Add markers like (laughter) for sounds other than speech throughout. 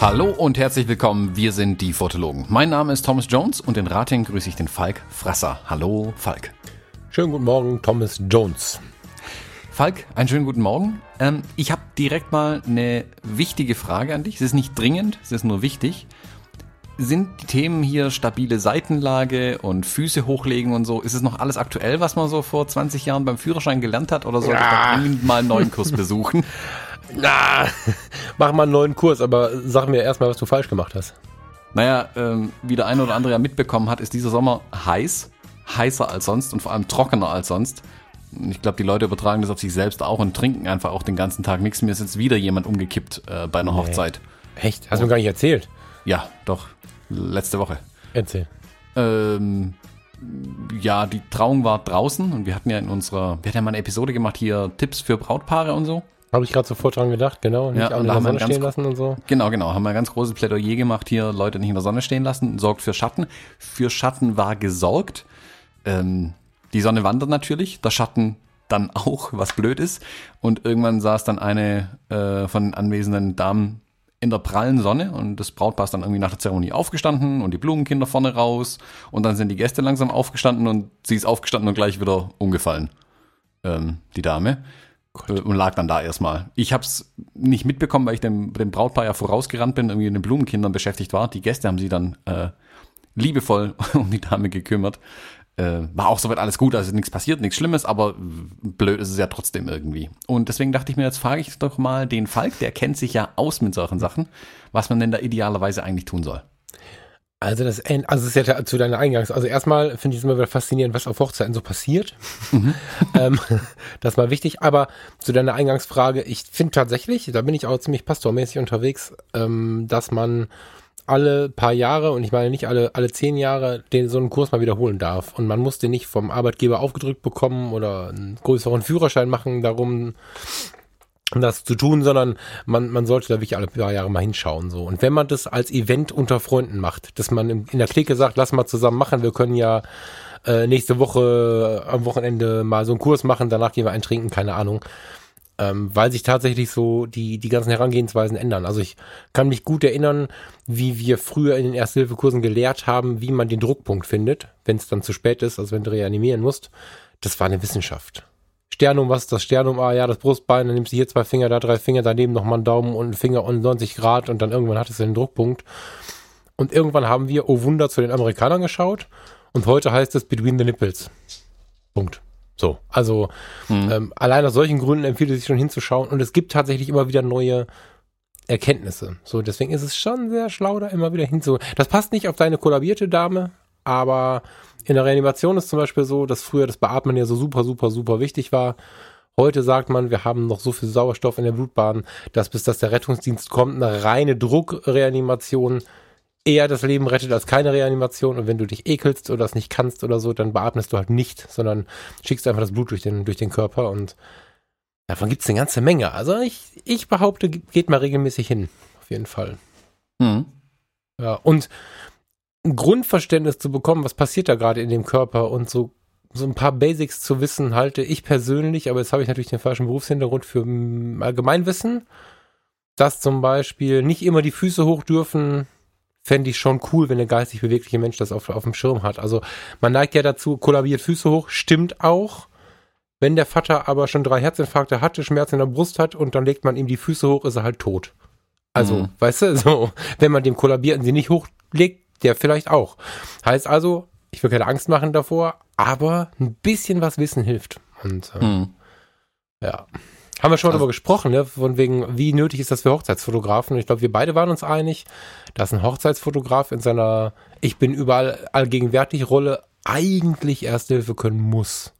Hallo und herzlich willkommen, wir sind die Fotologen. Mein Name ist Thomas Jones und in Rating grüße ich den Falk Frasser. Hallo Falk. Schönen guten Morgen, Thomas Jones. Falk, einen schönen guten Morgen. Ähm, ich habe direkt mal eine wichtige Frage an dich. Es ist nicht dringend, es ist nur wichtig. Sind die Themen hier stabile Seitenlage und Füße hochlegen und so, ist es noch alles aktuell, was man so vor 20 Jahren beim Führerschein gelernt hat oder sollte ja. ich da dringend mal einen neuen Kurs besuchen? (laughs) Na, mach mal einen neuen Kurs, aber sag mir erstmal, was du falsch gemacht hast. Naja, ähm, wie der eine oder andere ja mitbekommen hat, ist dieser Sommer heiß, heißer als sonst und vor allem trockener als sonst. Ich glaube, die Leute übertragen das auf sich selbst auch und trinken einfach auch den ganzen Tag nichts. Mir ist jetzt wieder jemand umgekippt äh, bei einer nee. Hochzeit. Echt? Hast du mir gar nicht erzählt? Ja, doch. Letzte Woche. Erzähl. Ähm, ja, die Trauung war draußen und wir hatten ja in unserer, wir hatten ja mal eine Episode gemacht hier, Tipps für Brautpaare und so. Habe ich gerade sofort dran gedacht, genau. Nicht ja, in der Sonne stehen lassen und so. Genau, genau. Haben wir ein ganz großes Plädoyer gemacht, hier Leute nicht in der Sonne stehen lassen. Sorgt für Schatten. Für Schatten war gesorgt. Ähm, die Sonne wandert natürlich, der Schatten dann auch, was blöd ist. Und irgendwann saß dann eine äh, von den anwesenden Damen in der prallen Sonne und das Brautpaar ist dann irgendwie nach der Zeremonie aufgestanden und die Blumenkinder vorne raus und dann sind die Gäste langsam aufgestanden und sie ist aufgestanden und gleich wieder umgefallen, ähm, die Dame. Gott. Und lag dann da erstmal. Ich habe es nicht mitbekommen, weil ich dem, dem Brautpaar ja vorausgerannt bin, irgendwie mit den Blumenkindern beschäftigt war. Die Gäste haben sie dann äh, liebevoll (laughs) um die Dame gekümmert. Äh, war auch soweit alles gut, also nichts passiert, nichts Schlimmes, aber blöd ist es ja trotzdem irgendwie. Und deswegen dachte ich mir, jetzt frage ich doch mal den Falk, der kennt sich ja aus mit solchen Sachen, was man denn da idealerweise eigentlich tun soll. Also das, also das ist ja zu deiner Eingangs. Also erstmal finde ich es immer wieder faszinierend, was auf Hochzeiten so passiert. Mhm. (laughs) ähm, das ist mal wichtig. Aber zu deiner Eingangsfrage, ich finde tatsächlich, da bin ich auch ziemlich pastormäßig unterwegs, ähm, dass man alle paar Jahre, und ich meine nicht alle, alle zehn Jahre, den so einen Kurs mal wiederholen darf. Und man muss den nicht vom Arbeitgeber aufgedrückt bekommen oder einen größeren Führerschein machen, darum um das zu tun, sondern man, man sollte da wirklich alle paar Jahre mal hinschauen. so. Und wenn man das als Event unter Freunden macht, dass man in, der Clique sagt, lass mal zusammen machen, wir können ja äh, nächste Woche am Wochenende mal so einen Kurs machen, danach gehen wir ein trinken, keine Ahnung. Ähm, weil sich tatsächlich so die, die ganzen Herangehensweisen ändern. Also ich kann mich gut erinnern, wie wir früher in den Ersthilfekursen gelehrt haben, wie man den Druckpunkt findet, wenn es dann zu spät ist, also wenn du reanimieren musst. Das war eine Wissenschaft. Sternum, was ist das Sternum? Ah ja, das Brustbein, dann nimmst du hier zwei Finger, da drei Finger, daneben nochmal einen Daumen und einen Finger und 90 Grad und dann irgendwann hattest du den Druckpunkt. Und irgendwann haben wir, oh Wunder, zu den Amerikanern geschaut und heute heißt es Between the Nipples. Punkt. So, also hm. ähm, allein aus solchen Gründen empfiehlt es sich schon hinzuschauen und es gibt tatsächlich immer wieder neue Erkenntnisse. So, deswegen ist es schon sehr schlau, da immer wieder hinzu. Das passt nicht auf deine kollabierte Dame, aber in der Reanimation ist zum Beispiel so, dass früher das Beatmen ja so super, super, super wichtig war. Heute sagt man, wir haben noch so viel Sauerstoff in der Blutbahn, dass bis das der Rettungsdienst kommt, eine reine Druckreanimation eher das Leben rettet als keine Reanimation. Und wenn du dich ekelst oder das nicht kannst oder so, dann beatmest du halt nicht, sondern schickst einfach das Blut durch den, durch den Körper und davon gibt es eine ganze Menge. Also ich, ich behaupte, geht mal regelmäßig hin. Auf jeden Fall. Mhm. Ja, und ein Grundverständnis zu bekommen, was passiert da gerade in dem Körper und so, so ein paar Basics zu wissen, halte ich persönlich, aber jetzt habe ich natürlich den falschen Berufshintergrund für Allgemeinwissen, dass zum Beispiel nicht immer die Füße hoch dürfen, fände ich schon cool, wenn der geistig bewegliche Mensch das auf, auf dem Schirm hat. Also man neigt ja dazu, kollabiert Füße hoch, stimmt auch. Wenn der Vater aber schon drei Herzinfarkte hatte, Schmerzen in der Brust hat und dann legt man ihm die Füße hoch, ist er halt tot. Also, mhm. weißt du, (laughs) so, wenn man dem kollabierten sie nicht hochlegt, der vielleicht auch. Heißt also, ich will keine Angst machen davor, aber ein bisschen was wissen hilft. Und äh, mhm. ja. Haben wir schon also, darüber gesprochen, ne? von wegen, wie nötig ist das für Hochzeitsfotografen? Und ich glaube, wir beide waren uns einig, dass ein Hochzeitsfotograf in seiner Ich bin überall allgegenwärtig Rolle eigentlich Erste Hilfe können muss.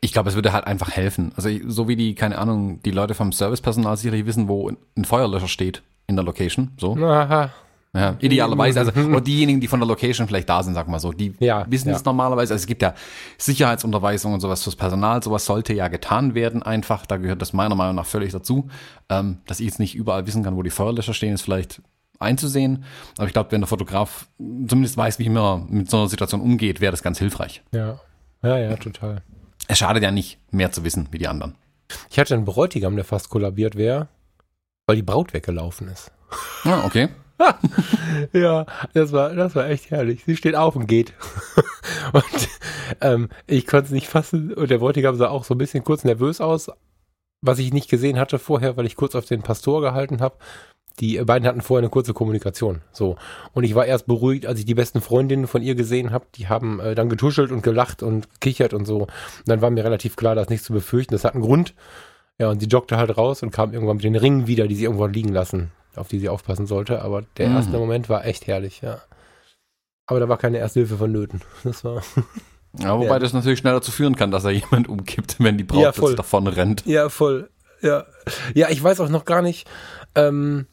Ich glaube, es würde halt einfach helfen. Also so wie die, keine Ahnung, die Leute vom Servicepersonal sicherlich wissen, wo ein Feuerlöscher steht in der Location. So. Aha. Ja, (laughs) idealerweise, also (laughs) oder diejenigen, die von der Location vielleicht da sind, sag mal so, die ja, wissen ja. es normalerweise. Also es gibt ja Sicherheitsunterweisungen und sowas fürs Personal, sowas sollte ja getan werden einfach. Da gehört das meiner Meinung nach völlig dazu. Ähm, dass ich jetzt nicht überall wissen kann, wo die Feuerlöscher stehen, ist vielleicht einzusehen. Aber ich glaube, wenn der Fotograf zumindest weiß, wie man mit so einer Situation umgeht, wäre das ganz hilfreich. Ja. Ja, ja, total. Es schadet ja nicht, mehr zu wissen wie die anderen. Ich hatte einen Bräutigam, der fast kollabiert wäre, weil die Braut weggelaufen ist. Ah, okay. Ja, das war, das war echt herrlich. Sie steht auf und geht. (laughs) und ähm, ich konnte es nicht fassen. Und der Bräutigam sah auch so ein bisschen kurz nervös aus, was ich nicht gesehen hatte vorher, weil ich kurz auf den Pastor gehalten habe. Die beiden hatten vorher eine kurze Kommunikation. So. Und ich war erst beruhigt, als ich die besten Freundinnen von ihr gesehen habe. Die haben äh, dann getuschelt und gelacht und gekichert und so. Und dann war mir relativ klar, da ist nichts zu befürchten. Das hat einen Grund. Ja, und sie joggte halt raus und kam irgendwann mit den Ringen wieder, die sie irgendwo liegen lassen, auf die sie aufpassen sollte. Aber der Mhm. erste Moment war echt herrlich, ja. Aber da war keine erste Hilfe vonnöten. (laughs) Das war. Ja, wobei Ja. das natürlich schnell dazu führen kann, dass er jemand umkippt, wenn die Braut Ja, voll. davon rennt. Ja, voll. Ja. Ja, ich weiß auch noch gar nicht, ähm,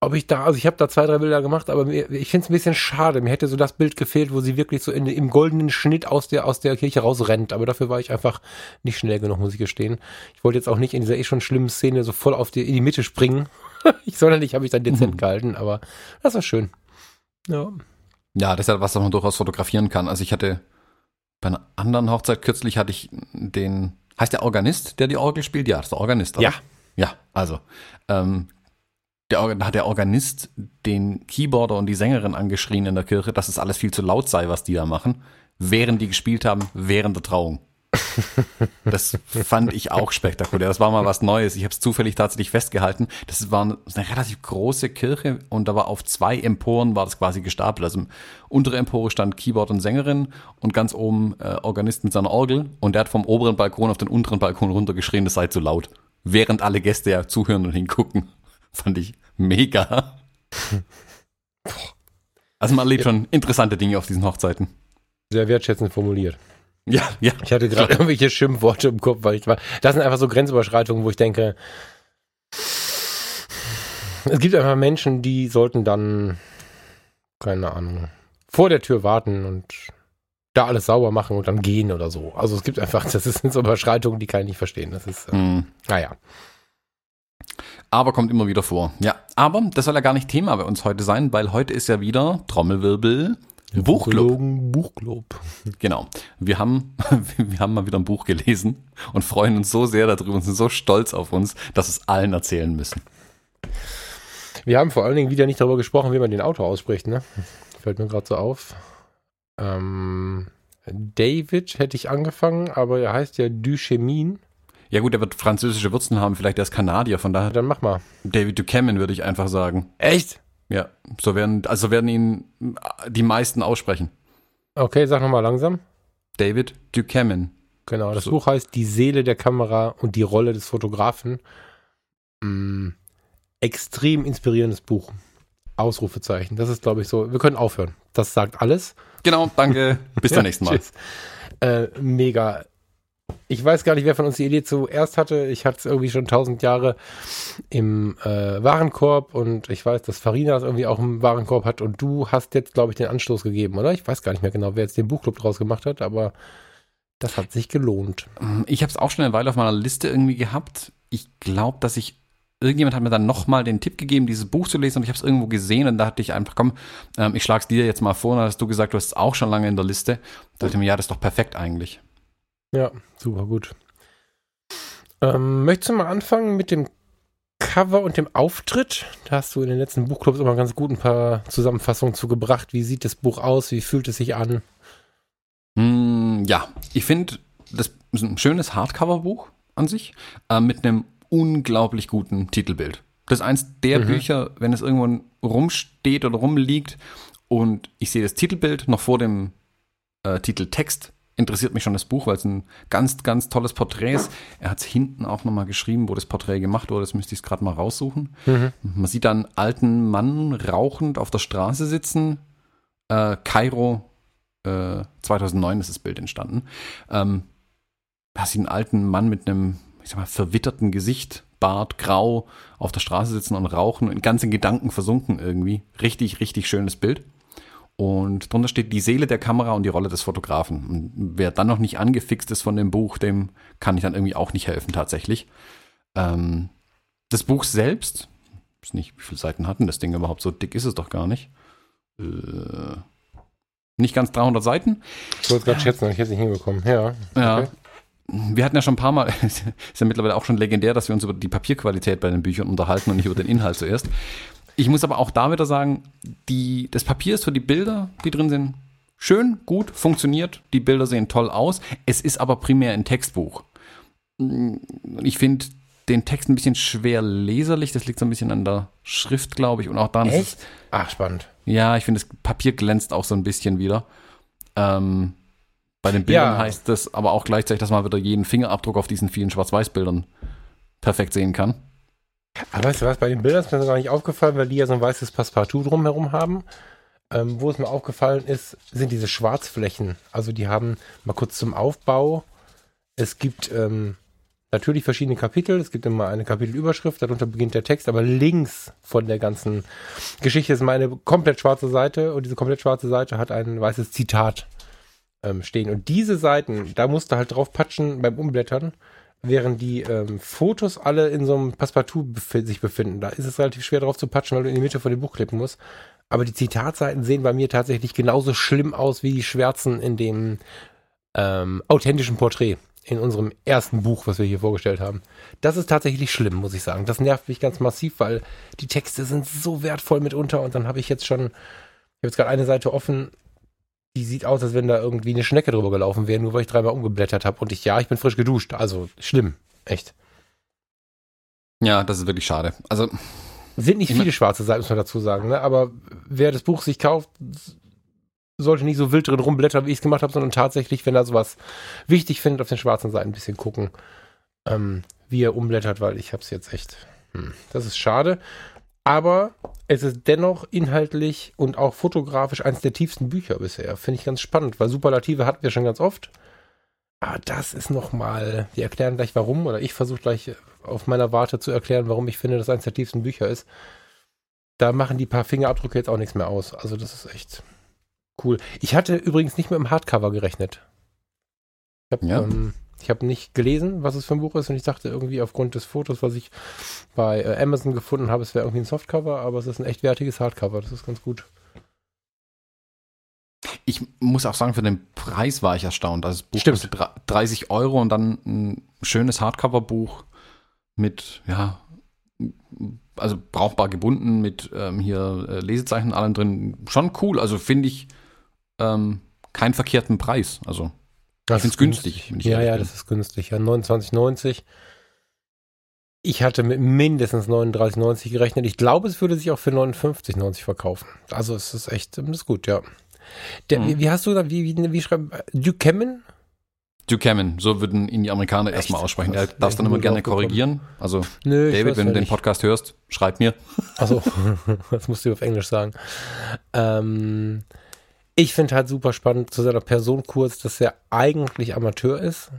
ob ich da, also ich habe da zwei, drei Bilder gemacht, aber mir, ich finde es ein bisschen schade. Mir hätte so das Bild gefehlt, wo sie wirklich so in, im goldenen Schnitt aus der, aus der Kirche rausrennt. Aber dafür war ich einfach nicht schnell genug, muss ich gestehen. Ich wollte jetzt auch nicht in dieser eh schon schlimmen Szene so voll auf die, in die Mitte springen. (laughs) ich, sondern ich habe mich dann dezent Mhm. gehalten, aber das war schön. Ja. Ja, das ist ja was, was man durchaus fotografieren kann. Also ich hatte bei einer anderen Hochzeit kürzlich hatte ich den, heißt der Organist, der die Orgel spielt? Ja, das ist der Organist. oder? Ja. Ja, also ähm, der, da hat der Organist den Keyboarder und die Sängerin angeschrien in der Kirche, dass es alles viel zu laut sei, was die da machen, während die gespielt haben, während der Trauung. Das fand ich auch spektakulär. Das war mal was Neues. Ich habe es zufällig tatsächlich festgehalten. Das war eine relativ große Kirche und da war auf zwei Emporen war das quasi gestapelt. Also untere Empore stand Keyboard und Sängerin und ganz oben äh, Organist mit seiner Orgel und der hat vom oberen Balkon auf den unteren Balkon runtergeschrien, das sei zu laut. Während alle Gäste ja zuhören und hingucken. (laughs) Fand ich mega. Also man erlebt schon interessante Dinge auf diesen Hochzeiten. Sehr wertschätzend formuliert. Ja, ja. Ich hatte gerade irgendwelche Schimpfworte im Kopf, weil ich war. Das sind einfach so Grenzüberschreitungen, wo ich denke, es gibt einfach Menschen, die sollten dann, keine Ahnung, vor der Tür warten und da alles sauber machen und dann gehen oder so. Also es gibt einfach, (laughs) das sind so Überschreitungen, die kann ich nicht verstehen. Das ist, äh, Hm. naja. Aber kommt immer wieder vor. Ja, aber das soll ja gar nicht Thema bei uns heute sein, weil heute ist ja wieder Trommelwirbel Buchclub. Buchclub. Genau. Wir haben, (laughs) wir haben mal wieder ein Buch gelesen und freuen uns so sehr darüber und sind so stolz auf uns, dass es allen erzählen müssen. Wir haben vor allen Dingen wieder nicht darüber gesprochen, wie man den Autor ausspricht, ne? Fällt mir gerade so auf. Ähm, David hätte ich angefangen, aber er heißt ja Duchemin. Ja gut, er wird französische Wurzeln haben, vielleicht er ist Kanadier, von daher Dann mach mal. David Duchamin würde ich einfach sagen. Echt? Ja, so werden, also werden ihn die meisten aussprechen. Okay, sag nochmal langsam. David Duchamin. Genau, das So. Buch heißt Die Seele der Kamera und die Rolle des Fotografen. Mm, extrem inspirierendes Buch. Ausrufezeichen. Das ist, glaube ich, so. Wir können aufhören. Das sagt alles. Genau, danke. (laughs) Bis zum nächsten Mal. Tschüss. Äh, mega. Ich weiß gar nicht, wer von uns die Idee zuerst hatte. Ich hatte es irgendwie schon tausend Jahre im äh, Warenkorb und ich weiß, dass Farina es irgendwie auch im Warenkorb hat und du hast jetzt, glaube ich, den Anstoß gegeben, oder? Ich weiß gar nicht mehr genau, wer jetzt den Buchclub draus gemacht hat, aber das hat sich gelohnt. Ich habe es auch schon eine Weile auf meiner Liste irgendwie gehabt. Ich glaube, dass ich irgendjemand hat mir dann nochmal den Tipp gegeben, dieses Buch zu lesen und ich habe es irgendwo gesehen und da hatte ich einfach, komm, ähm, ich schlag's dir jetzt mal vor, und dann hast du gesagt, du hast es auch schon lange in der Liste. Da dachte ich mir, ja, das ist doch perfekt eigentlich. Ja, super gut. Ähm, möchtest du mal anfangen mit dem Cover und dem Auftritt? Da hast du in den letzten Buchclubs immer ganz gut ein paar Zusammenfassungen zugebracht. Wie sieht das Buch aus? Wie fühlt es sich an? Mm, ja, ich finde, das ist ein schönes Hardcover-Buch an sich äh, mit einem unglaublich guten Titelbild. Das ist eins der Mhm. Bücher, wenn es irgendwo rumsteht oder rumliegt und ich sehe das Titelbild noch vor dem äh, Titeltext, interessiert mich schon das Buch, weil es ein ganz, ganz tolles Porträt ist. Er hat es hinten auch nochmal geschrieben, wo das Porträt gemacht wurde. Das müsste ich gerade mal raussuchen. Man sieht da einen alten Mann rauchend auf der Straße sitzen. Äh, Kairo, äh, 2009 ist das Bild entstanden. Ähm, da sieht einen alten Mann mit einem, ich sag mal, verwitterten Gesicht, Bart, grau, auf der Straße sitzen und rauchen und ganz in Gedanken versunken irgendwie. Richtig, richtig schönes Bild. Und drunter steht die Seele der Kamera und die Rolle des Fotografen. Und wer dann noch nicht angefixt ist von dem Buch, dem kann ich dann irgendwie auch nicht helfen tatsächlich. Ähm, das Buch selbst, weiß nicht, wie viele Seiten hatten das Ding überhaupt? So dick ist es doch gar nicht. Äh, nicht ganz 300 Seiten. Ich wollte gerade schätzen, ich hätte es nicht hinbekommen. Ja. Ja. Okay. Wir hatten ja schon ein paar Mal, (laughs) ist ja mittlerweile auch schon legendär, dass wir uns über die Papierqualität bei den Büchern unterhalten und nicht über den Inhalt zuerst. Ich muss aber auch da wieder sagen, die, das Papier ist für die Bilder, die drin sind, schön, gut, funktioniert. Die Bilder sehen toll aus. Es ist aber primär ein Textbuch. Ich finde den Text ein bisschen schwer leserlich. Das liegt so ein bisschen an der Schrift, glaube ich. Und auch dann. Echt? Ach, spannend. Ja, ich finde, das Papier glänzt auch so ein bisschen wieder. Ähm, bei den Bildern ja. heißt das aber auch gleichzeitig, dass man wieder jeden Fingerabdruck auf diesen vielen Schwarz-Weiß-Bildern perfekt sehen kann. Aber weißt du was, bei den Bildern ist mir gar nicht aufgefallen, weil die ja so ein weißes Passepartout drumherum haben. Ähm, wo es mir aufgefallen ist, sind diese Schwarzflächen. Also die haben mal kurz zum Aufbau. Es gibt ähm, natürlich verschiedene Kapitel. Es gibt immer eine Kapitelüberschrift, darunter beginnt der Text, aber links von der ganzen Geschichte ist meine komplett schwarze Seite und diese komplett schwarze Seite hat ein weißes Zitat ähm, stehen. Und diese Seiten, da musst du halt drauf patschen beim Umblättern, während die ähm, Fotos alle in so einem Passepartout bef sich befinden. Da ist es relativ schwer drauf zu patschen, weil du in die Mitte von dem Buch klippen musst. Aber die Zitatseiten sehen bei mir tatsächlich genauso schlimm aus wie die Schwärzen in dem ähm, authentischen Porträt in unserem ersten Buch, was wir hier vorgestellt haben. Das ist tatsächlich schlimm, muss ich sagen. Das nervt mich ganz massiv, weil die Texte sind so wertvoll mitunter und dann habe ich jetzt schon, ich habe jetzt gerade eine Seite offen, die sieht aus, als wenn da irgendwie eine Schnecke drüber gelaufen wäre, nur weil ich dreimal umgeblättert habe und ich, ja, ich bin frisch geduscht. Also schlimm, echt. Ja, das ist wirklich schade. Also sind nicht viele schwarze Seiten, muss man dazu sagen, ne? aber wer das Buch sich kauft, sollte nicht so wild drin rumblättern, wie ich es gemacht habe, sondern tatsächlich, wenn er sowas wichtig findet, auf den schwarzen Seiten ein bisschen gucken, ähm, wie er umblättert, weil ich habe es jetzt echt. Hm, das ist schade. Aber es ist dennoch inhaltlich und auch fotografisch eines der tiefsten Bücher bisher. Finde ich ganz spannend, weil Superlative hatten wir schon ganz oft. Aber das ist nochmal, wir erklären gleich warum, oder ich versuche gleich auf meiner Warte zu erklären, warum ich finde, dass eines der tiefsten Bücher ist. Da machen die paar Fingerabdrücke jetzt auch nichts mehr aus. Also das ist echt Cool. Ich hatte übrigens nicht mit dem Hardcover gerechnet. Ich habe ja. ähm, hab nicht gelesen, was es für ein Buch ist und ich dachte irgendwie aufgrund des Fotos, was ich bei äh, Amazon gefunden habe, es wäre irgendwie ein Softcover, aber es ist ein echt wertiges Hardcover. Das ist ganz gut. Ich muss auch sagen, für den Preis war ich erstaunt. Also das Buch Stimmt. kostet 30 Euro und dann ein schönes Hardcover-Buch mit, ja, also brauchbar gebunden mit ähm, hier äh, Lesezeichen allen drin. Schon cool. Also finde ich ähm, keinen verkehrten Preis. Also das ich finde es günstig. günstig ja, ja, bin. das ist günstig. Ja, 29,90. Ich hatte mit mindestens 39,90 gerechnet. Ich glaube, es würde sich auch für 59,90 verkaufen. Also es ist echt, das ist gut, ja. Der, mhm. wie, wie, hast du da, wie, wie, wie schreiben, Dukemin? Dukemin, so würden ihn die Amerikaner Echt? erstmal aussprechen. Er darf dann immer gerne korrigieren. Also, Nö, David, wenn du den Podcast hörst, schreib mir. Also, (laughs) das musst du auf Englisch sagen. Ähm, ich finde halt super spannend zu seiner Person kurz, dass er eigentlich Amateur ist,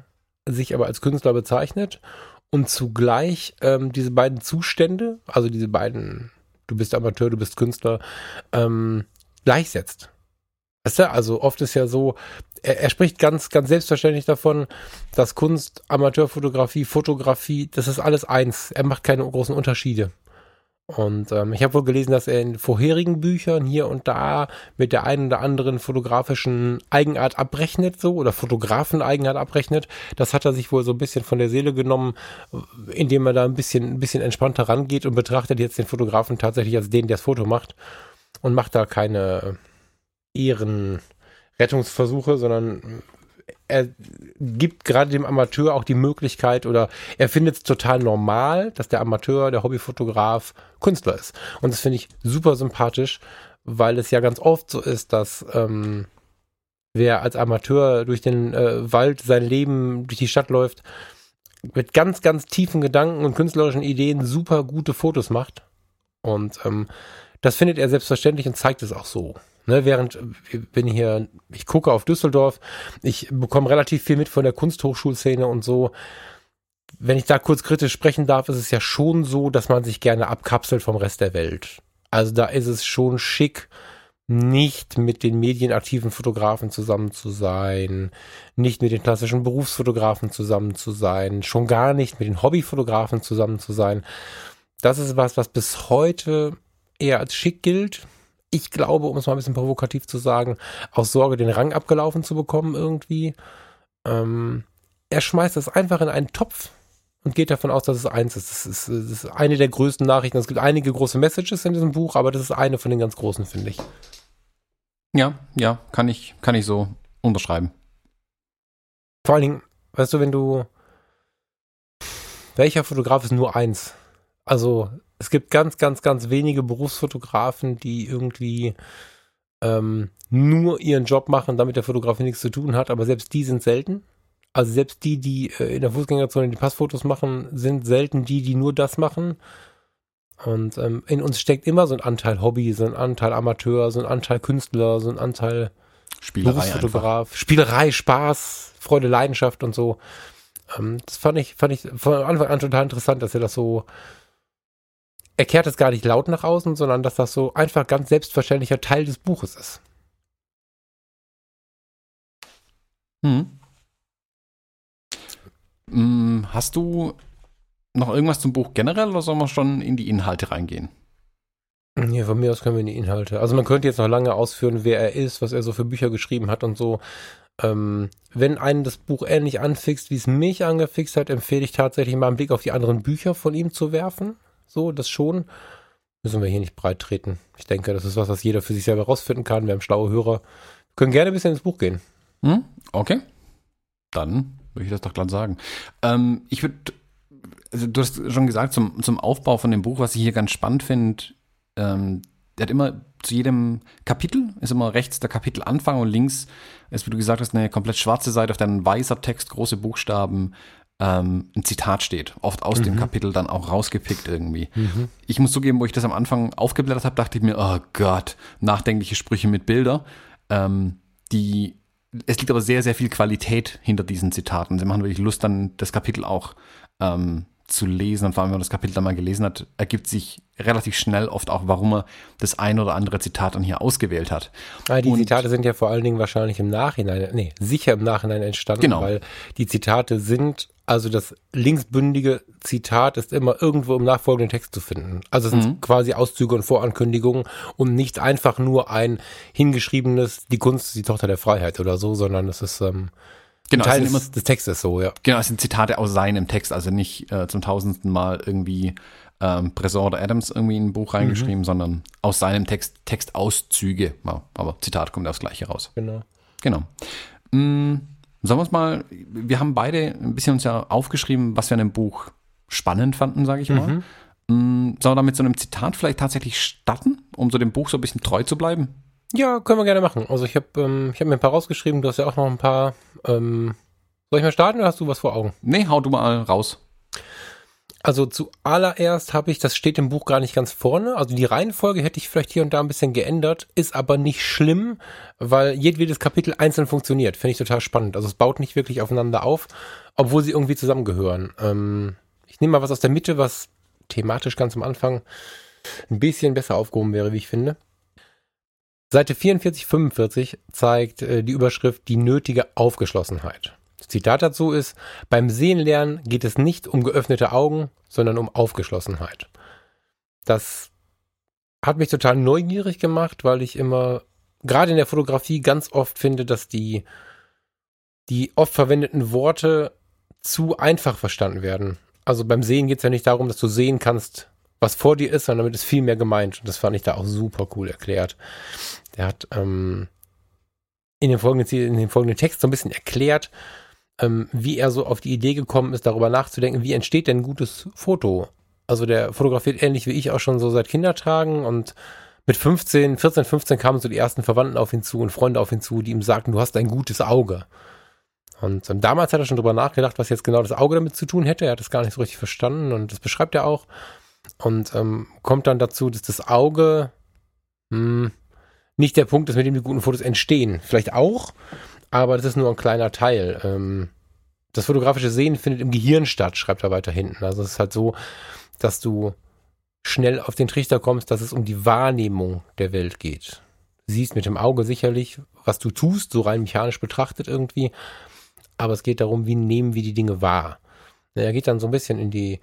sich aber als Künstler bezeichnet und zugleich ähm, diese beiden Zustände, also diese beiden, du bist Amateur, du bist Künstler, ähm, gleichsetzt. Weißt du, also oft ist ja so, er, er, spricht ganz, ganz selbstverständlich davon, dass Kunst, Amateurfotografie, Fotografie, das ist alles eins. Er macht keine großen Unterschiede. Und ähm, ich habe wohl gelesen, dass er in vorherigen Büchern hier und da mit der einen oder anderen fotografischen Eigenart abrechnet, so oder Fotografen-Eigenart abrechnet. Das hat er sich wohl so ein bisschen von der Seele genommen, indem er da ein bisschen, ein bisschen entspannter rangeht und betrachtet jetzt den Fotografen tatsächlich als den, der das Foto macht und macht da keine Ehrenrettungsversuche, sondern er gibt gerade dem Amateur auch die Möglichkeit oder er findet es total normal, dass der Amateur, der Hobbyfotograf Künstler ist. Und das finde ich super sympathisch, weil es ja ganz oft so ist, dass ähm, wer als Amateur durch den äh, Wald sein Leben durch die Stadt läuft, mit ganz, ganz tiefen Gedanken und künstlerischen Ideen super gute Fotos macht. Und ähm, das findet er selbstverständlich und zeigt es auch so. Ne, während ich bin hier, ich gucke auf Düsseldorf, ich bekomme relativ viel mit von der Kunsthochschulszene und so. Wenn ich da kurz kritisch sprechen darf, ist es ja schon so, dass man sich gerne abkapselt vom Rest der Welt. Also da ist es schon schick, nicht mit den medienaktiven Fotografen zusammen zu sein, nicht mit den klassischen Berufsfotografen zusammen zu sein, schon gar nicht mit den Hobbyfotografen zusammen zu sein. das ist was, was bis heute eher als schick gilt. Ich glaube, um es mal ein bisschen provokativ zu sagen, aus Sorge, den Rang abgelaufen zu bekommen irgendwie. Ähm, er schmeißt es einfach in einen Topf und geht davon aus, dass es eins ist. Das ist, das ist eine der größten Nachrichten. Es gibt einige große Messages in diesem Buch, aber das ist eine von den ganz großen, finde ich. Ja, ja, kann ich, kann ich so unterschreiben. Vor allen Dingen, weißt du, wenn du. Welcher Fotograf ist nur eins? Also, es gibt ganz, ganz, ganz wenige Berufsfotografen, die irgendwie ähm, nur ihren Job machen, damit der Fotografie nichts zu tun hat, aber selbst die sind selten. Also selbst die, die äh, in der Fußgängerzone die Passfotos machen, sind selten die, die nur das machen. Und ähm, in uns steckt immer so ein Anteil Hobby, so ein Anteil Amateur, so ein Anteil Künstler, so ein Anteil Spielerei Berufsfotograf, einfach. Spielerei, Spaß, Freude, Leidenschaft und so. Ähm, das fand ich, fand ich von Anfang an total interessant, dass er das so er kehrt es gar nicht laut nach außen, sondern dass das so einfach ganz selbstverständlicher Teil des Buches ist. Hm. Hm, hast du noch irgendwas zum Buch generell oder sollen wir schon in die Inhalte reingehen? Ja, von mir aus können wir in die Inhalte. Also man könnte jetzt noch lange ausführen, wer er ist, was er so für Bücher geschrieben hat und so. Ähm, wenn einen das Buch ähnlich anfixt, wie es mich angefixt hat, empfehle ich tatsächlich mal einen Blick auf die anderen Bücher von ihm zu werfen. So, das schon. Müssen wir hier nicht breit treten. Ich denke, das ist was, was jeder für sich selber rausfinden kann. Wir haben schlaue Hörer. Wir können gerne ein bisschen ins Buch gehen. Hm? Okay. Dann würde ich das doch glatt sagen. Ähm, ich würde, also du hast schon gesagt, zum, zum Aufbau von dem Buch, was ich hier ganz spannend finde, ähm, der hat immer zu jedem Kapitel, ist immer rechts der Kapitelanfang und links ist, wie du gesagt hast, eine komplett schwarze Seite, auf der ein weißer Text, große Buchstaben, ähm, ein Zitat steht. Oft aus mhm. dem Kapitel dann auch rausgepickt irgendwie. Mhm. Ich muss zugeben, wo ich das am Anfang aufgeblättert habe, dachte ich mir, oh Gott, nachdenkliche Sprüche mit Bilder. Ähm, die es liegt aber sehr, sehr viel Qualität hinter diesen Zitaten. Sie machen wirklich Lust, dann das Kapitel auch ähm, zu lesen. Und vor allem, wenn man das Kapitel dann mal gelesen hat, ergibt sich relativ schnell oft auch, warum er das ein oder andere Zitat dann hier ausgewählt hat. Ah, die und, Zitate sind ja vor allen Dingen wahrscheinlich im Nachhinein, nee, sicher im Nachhinein entstanden, genau. weil die Zitate sind, also das linksbündige Zitat ist immer irgendwo im nachfolgenden Text zu finden. Also es sind mhm. quasi Auszüge und Vorankündigungen und nicht einfach nur ein hingeschriebenes, die Kunst ist die Tochter der Freiheit oder so, sondern es ist ähm, Genau, Teil des, immer, des Textes so, ja. Genau, es sind Zitate aus seinem Text, also nicht äh, zum tausendsten Mal irgendwie ähm, Bresson oder Adams irgendwie in ein Buch reingeschrieben, mhm. sondern aus seinem Text, Textauszüge. Ja, aber Zitat kommt aufs Gleiche raus. Genau. Genau. Mm, sagen wir uns mal, wir haben beide ein bisschen uns ja aufgeschrieben, was wir an dem Buch spannend fanden, sage ich mal. Mhm. Mm, sollen wir da mit so einem Zitat vielleicht tatsächlich starten, um so dem Buch so ein bisschen treu zu bleiben? Ja, können wir gerne machen. Also ich habe ähm, hab mir ein paar rausgeschrieben, du hast ja auch noch ein paar. Ähm, soll ich mal starten oder hast du was vor Augen? Nee, hau du mal raus. Also zuallererst habe ich, das steht im Buch gar nicht ganz vorne, also die Reihenfolge hätte ich vielleicht hier und da ein bisschen geändert, ist aber nicht schlimm, weil jedwedes Kapitel einzeln funktioniert. Finde ich total spannend. Also es baut nicht wirklich aufeinander auf, obwohl sie irgendwie zusammengehören. Ähm, ich nehme mal was aus der Mitte, was thematisch ganz am Anfang ein bisschen besser aufgehoben wäre, wie ich finde. Seite 44, 45 zeigt äh, die Überschrift die nötige Aufgeschlossenheit. Zitat dazu ist, beim Sehenlernen geht es nicht um geöffnete Augen, sondern um Aufgeschlossenheit. Das hat mich total neugierig gemacht, weil ich immer, gerade in der Fotografie, ganz oft finde, dass die, die oft verwendeten Worte zu einfach verstanden werden. Also beim Sehen geht es ja nicht darum, dass du sehen kannst, was vor dir ist, sondern damit ist viel mehr gemeint. Und das fand ich da auch super cool erklärt. Der hat ähm, in, dem folgenden, in dem folgenden Text so ein bisschen erklärt, ähm, wie er so auf die Idee gekommen ist, darüber nachzudenken, wie entsteht denn ein gutes Foto. Also der fotografiert ähnlich wie ich auch schon so seit Kindertagen und mit 15, 14, 15 kamen so die ersten Verwandten auf ihn zu und Freunde auf ihn zu, die ihm sagten, du hast ein gutes Auge. Und ähm, damals hat er schon drüber nachgedacht, was jetzt genau das Auge damit zu tun hätte. Er hat es gar nicht so richtig verstanden und das beschreibt er auch. Und ähm, kommt dann dazu, dass das Auge mh, hm, nicht der Punkt ist, mit dem die guten Fotos entstehen. Vielleicht auch, aber das ist nur ein kleiner Teil. Ähm, das fotografische Sehen findet im Gehirn statt, schreibt er weiter hinten. Also es ist halt so, dass du schnell auf den Trichter kommst, dass es um die Wahrnehmung der Welt geht. Siehst mit dem Auge sicherlich, was du tust, so rein mechanisch betrachtet irgendwie. Aber es geht darum, wie nehmen wir die Dinge wahr. Er geht dann so ein bisschen in die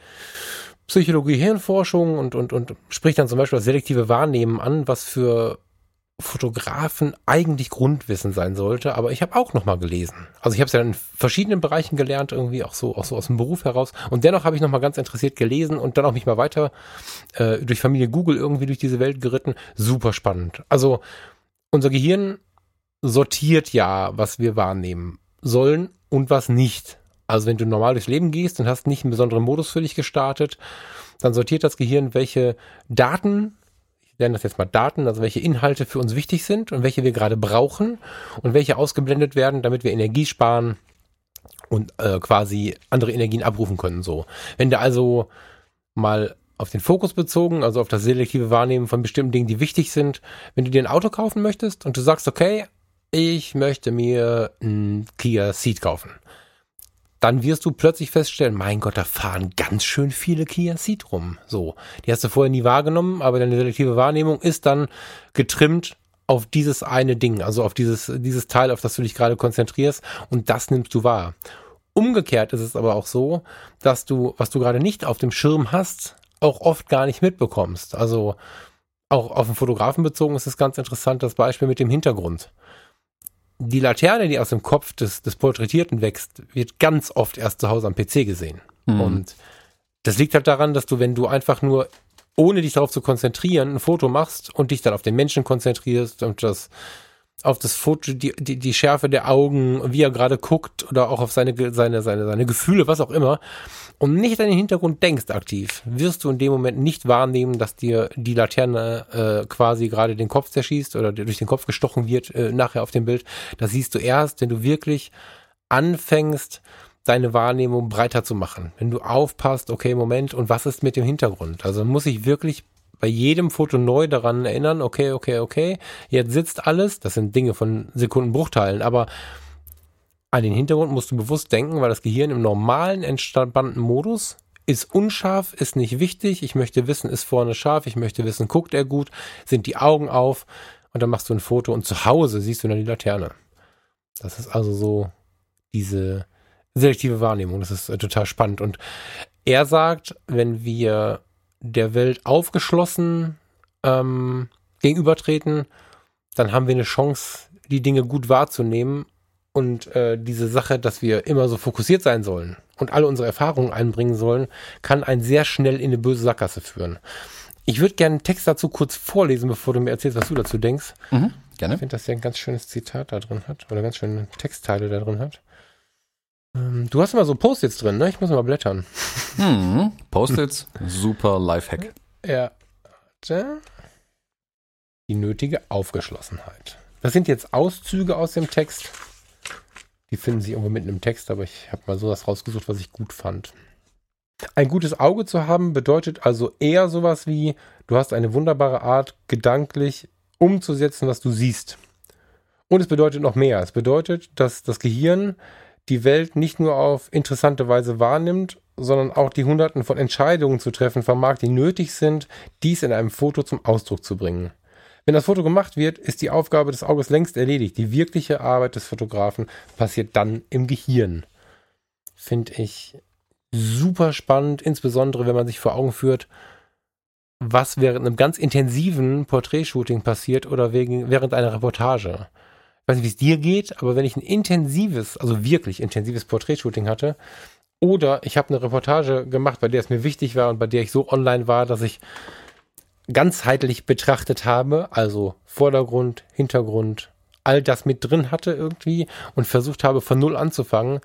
Psychologie, Hirnforschung und, und, und spricht dann zum Beispiel das selektive Wahrnehmen an, was für Fotografen eigentlich Grundwissen sein sollte, aber ich habe auch noch mal gelesen. Also ich habe es ja in verschiedenen Bereichen gelernt, irgendwie auch so, auch so aus dem Beruf heraus. Und dennoch habe ich noch mal ganz interessiert gelesen und dann auch mich mal weiter äh, durch Familie Google irgendwie durch diese Welt geritten. Super spannend. Also unser Gehirn sortiert ja, was wir wahrnehmen sollen und was nicht. Also wenn du normal durchs Leben gehst und hast nicht einen besonderen Modus für dich gestartet, dann sortiert das Gehirn, welche Daten nennen das jetzt mal Daten, also welche Inhalte für uns wichtig sind und welche wir gerade brauchen und welche ausgeblendet werden, damit wir Energie sparen und äh, quasi andere Energien abrufen können. So, wenn du also mal auf den Fokus bezogen, also auf das selektive Wahrnehmen von bestimmten Dingen, die wichtig sind, wenn du dir ein Auto kaufen möchtest und du sagst, okay, ich möchte mir ein Kia Ceed kaufen dann wirst du plötzlich feststellen, mein Gott, da fahren ganz schön viele Kia Ceed rum. So, die hast du vorher nie wahrgenommen, aber deine selektive Wahrnehmung ist dann getrimmt auf dieses eine Ding, also auf dieses, dieses Teil, auf das du dich gerade konzentrierst und das nimmst du wahr. Umgekehrt ist es aber auch so, dass du, was du gerade nicht auf dem Schirm hast, auch oft gar nicht mitbekommst. Also auch auf den Fotografen bezogen ist es ganz interessant, das Beispiel mit dem Hintergrund die Laterne, die aus dem Kopf des, des Porträtierten wächst, wird ganz oft erst zu Hause am PC gesehen. Mhm. Und das liegt halt daran, dass du, wenn du einfach nur, ohne dich darauf zu konzentrieren, ein Foto machst und dich dann auf den Menschen konzentrierst und das auf das Foto, die, die, die Schärfe der Augen, wie er gerade guckt oder auch auf seine, seine, seine, seine Gefühle, was auch immer, und nicht an den Hintergrund denkst aktiv, wirst du in dem Moment nicht wahrnehmen, dass dir die Laterne äh, quasi gerade den Kopf zerschießt oder durch den Kopf gestochen wird äh, nachher auf dem Bild. Das siehst du erst, wenn du wirklich anfängst, deine Wahrnehmung breiter zu machen. Wenn du aufpasst, okay, Moment, und was ist mit dem Hintergrund? Also muss ich wirklich bei jedem Foto neu daran erinnern, okay, okay, okay, jetzt sitzt alles, das sind Dinge von Sekundenbruchteilen, aber an den Hintergrund musst du bewusst denken, weil das Gehirn im normalen, entspannten Modus ist unscharf, ist nicht wichtig, ich möchte wissen, ist vorne scharf, ich möchte wissen, guckt er gut, sind die Augen auf und dann machst du ein Foto und zu Hause siehst du dann die Laterne. Das ist also so diese selektive Wahrnehmung, das ist äh, total spannend. Und er sagt, wenn wir der Welt aufgeschlossen ähm, gegenübertreten, dann haben wir eine Chance, die Dinge gut wahrzunehmen und äh, diese Sache, dass wir immer so fokussiert sein sollen und alle unsere Erfahrungen einbringen sollen, kann einen sehr schnell in eine böse Sackgasse führen. Ich würde gerne einen Text dazu kurz vorlesen, bevor du mir erzählst, was du dazu denkst. Mhm, gerne. Ich finde, dass er ein ganz schönes Zitat da drin hat oder ganz schöne Textteile da drin hat. Ähm, du hast immer so Post-its drin, ne? Ich muss mal blättern. Hm, Post-its, super Lifehack. Ja. Die nötige Aufgeschlossenheit. Das sind jetzt Auszüge aus dem Text. Die finden sich irgendwo mitten im Text, aber ich habe mal sowas rausgesucht, was ich gut fand. Ein gutes Auge zu haben bedeutet also eher sowas wie, du hast eine wunderbare Art, gedanklich umzusetzen, was du siehst. Und es bedeutet noch mehr. Es bedeutet, dass das Gehirn die Welt nicht nur auf interessante Weise wahrnimmt, sondern auch die Hunderten von Entscheidungen zu treffen vermag, die nötig sind, dies in einem Foto zum Ausdruck zu bringen. Wenn das Foto gemacht wird, ist die Aufgabe des Auges längst erledigt. Die wirkliche Arbeit des Fotografen passiert dann im Gehirn. Finde ich super spannend, insbesondere wenn man sich vor Augen führt, was während einem ganz intensiven Porträtshooting passiert oder wegen, während einer Reportage ich weiß nicht, wie es dir geht, aber wenn ich ein intensives, also wirklich intensives Porträtshooting hatte, oder ich habe eine Reportage gemacht, bei der es mir wichtig war und bei der ich so online war, dass ich ganzheitlich betrachtet habe, also Vordergrund, Hintergrund, all das mit drin hatte irgendwie und versucht habe, von null anzufangen,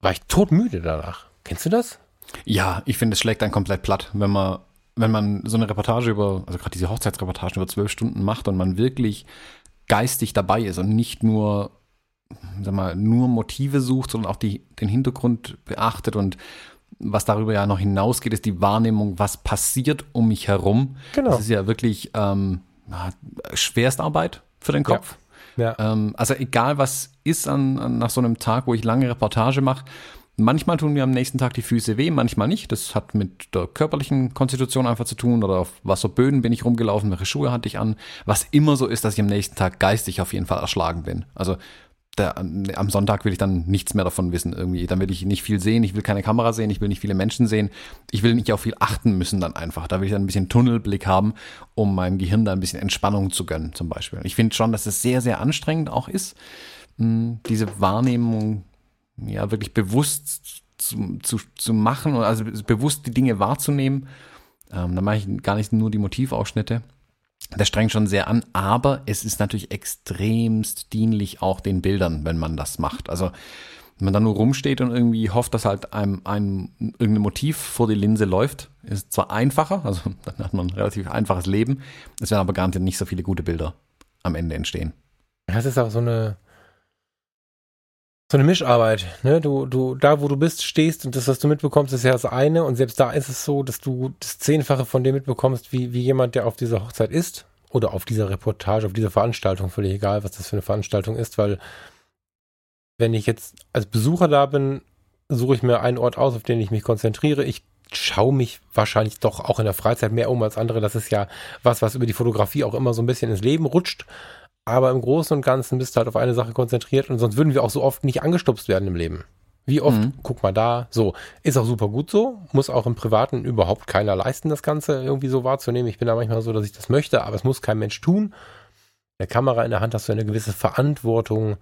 war ich todmüde danach. Kennst du das? Ja, ich finde, es schlägt einen komplett platt, wenn man, wenn man so eine Reportage über, also gerade diese Hochzeitsreportagen über zwölf Stunden macht und man wirklich geistig dabei ist und nicht nur, sag mal, nur Motive sucht, sondern auch die, den Hintergrund beachtet und was darüber ja noch hinausgeht, ist die Wahrnehmung, was passiert um mich herum. Genau. Das ist ja wirklich ähm, Schwerstarbeit für den Kopf. Ja. ja. Ähm, also egal was ist an, an, nach so einem Tag, wo ich lange Reportage mache, Manchmal tun mir am nächsten Tag die Füße weh, manchmal nicht. Das hat mit der körperlichen Konstitution einfach zu tun oder auf was für Böden bin ich rumgelaufen, welche Schuhe hatte ich an. Was immer so ist, dass ich am nächsten Tag geistig auf jeden Fall erschlagen bin. Also der, am Sonntag will ich dann nichts mehr davon wissen irgendwie. Dann will ich nicht viel sehen, ich will keine Kamera sehen, ich will nicht viele Menschen sehen. Ich will nicht auf viel achten müssen dann einfach. Da will ich dann ein bisschen Tunnelblick haben, um meinem Gehirn da ein bisschen Entspannung zu gönnen zum Beispiel. Ich finde schon, dass es sehr, sehr anstrengend auch ist, diese Wahrnehmung ja wirklich bewusst zu, zu, zu machen, also bewusst die Dinge wahrzunehmen. Ähm, da mache ich gar nicht nur die Motivausschnitte das strengt schon sehr an, aber es ist natürlich extremst dienlich auch den Bildern, wenn man das macht. Also wenn man da nur rumsteht und irgendwie hofft, dass halt einem, einem irgendein Motiv vor die Linse läuft, ist zwar einfacher, also (laughs) dann hat man ein relativ einfaches Leben, es werden aber garantiert nicht so viele gute Bilder am Ende entstehen. Das ist auch so eine so eine Mischarbeit, ne? Du, du, da wo du bist, stehst und das, was du mitbekommst, ist ja das eine. Und selbst da ist es so, dass du das Zehnfache von dem mitbekommst, wie, wie jemand, der auf dieser Hochzeit ist oder auf dieser Reportage, auf dieser Veranstaltung, völlig egal, was das für eine Veranstaltung ist, weil wenn ich jetzt als Besucher da bin, suche ich mir einen Ort aus, auf den ich mich konzentriere. Ich schaue mich wahrscheinlich doch auch in der Freizeit mehr um als andere. Das ist ja was, was über die Fotografie auch immer so ein bisschen ins Leben rutscht aber im Großen und Ganzen bist du halt auf eine Sache konzentriert und sonst würden wir auch so oft nicht angestupst werden im Leben. Wie oft, mhm. guck mal da, so, ist auch super gut so, muss auch im Privaten überhaupt keiner leisten, das Ganze irgendwie so wahrzunehmen. Ich bin da manchmal so, dass ich das möchte, aber es muss kein Mensch tun. Der Kamera in der Hand hast du eine gewisse Verantwortung,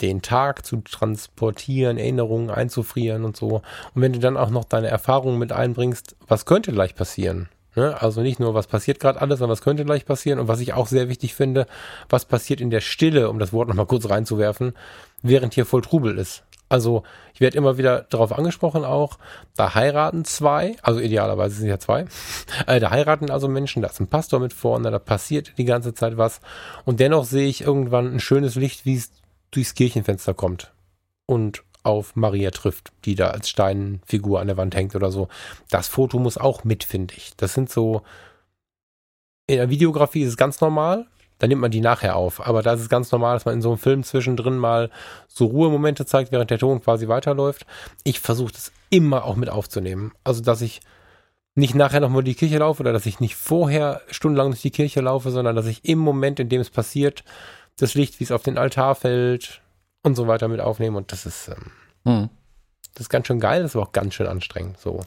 den Tag zu transportieren, Erinnerungen einzufrieren und so. Und wenn du dann auch noch deine Erfahrungen mit einbringst, was könnte gleich passieren? Ne? Also nicht nur, was passiert gerade alles, sondern was könnte gleich passieren. Und was ich auch sehr wichtig finde, was passiert in der Stille, um das Wort nochmal kurz reinzuwerfen, während hier voll Trubel ist. Also ich werde immer wieder darauf angesprochen auch, da heiraten zwei, also idealerweise sind ja zwei, (laughs) äh, da heiraten also Menschen, da ist ein Pastor mit vorne, da passiert die ganze Zeit was und dennoch sehe ich irgendwann ein schönes Licht, wie es durchs Kirchenfenster kommt. Und auf Maria trifft, die da als Steinfigur an der Wand hängt oder so. Das Foto muss auch mit, finde ich. Das sind so. In der Videografie ist es ganz normal, da nimmt man die nachher auf. Aber da ist es ganz normal, dass man in so einem Film zwischendrin mal so Ruhemomente zeigt, während der Ton quasi weiterläuft. Ich versuche das immer auch mit aufzunehmen. Also, dass ich nicht nachher nochmal die Kirche laufe oder dass ich nicht vorher stundenlang durch die Kirche laufe, sondern dass ich im Moment, in dem es passiert, das Licht, wie es auf den Altar fällt, und so weiter mit aufnehmen. Und das ist, ähm, mhm. das ist ganz schön geil, das ist aber auch ganz schön anstrengend. So.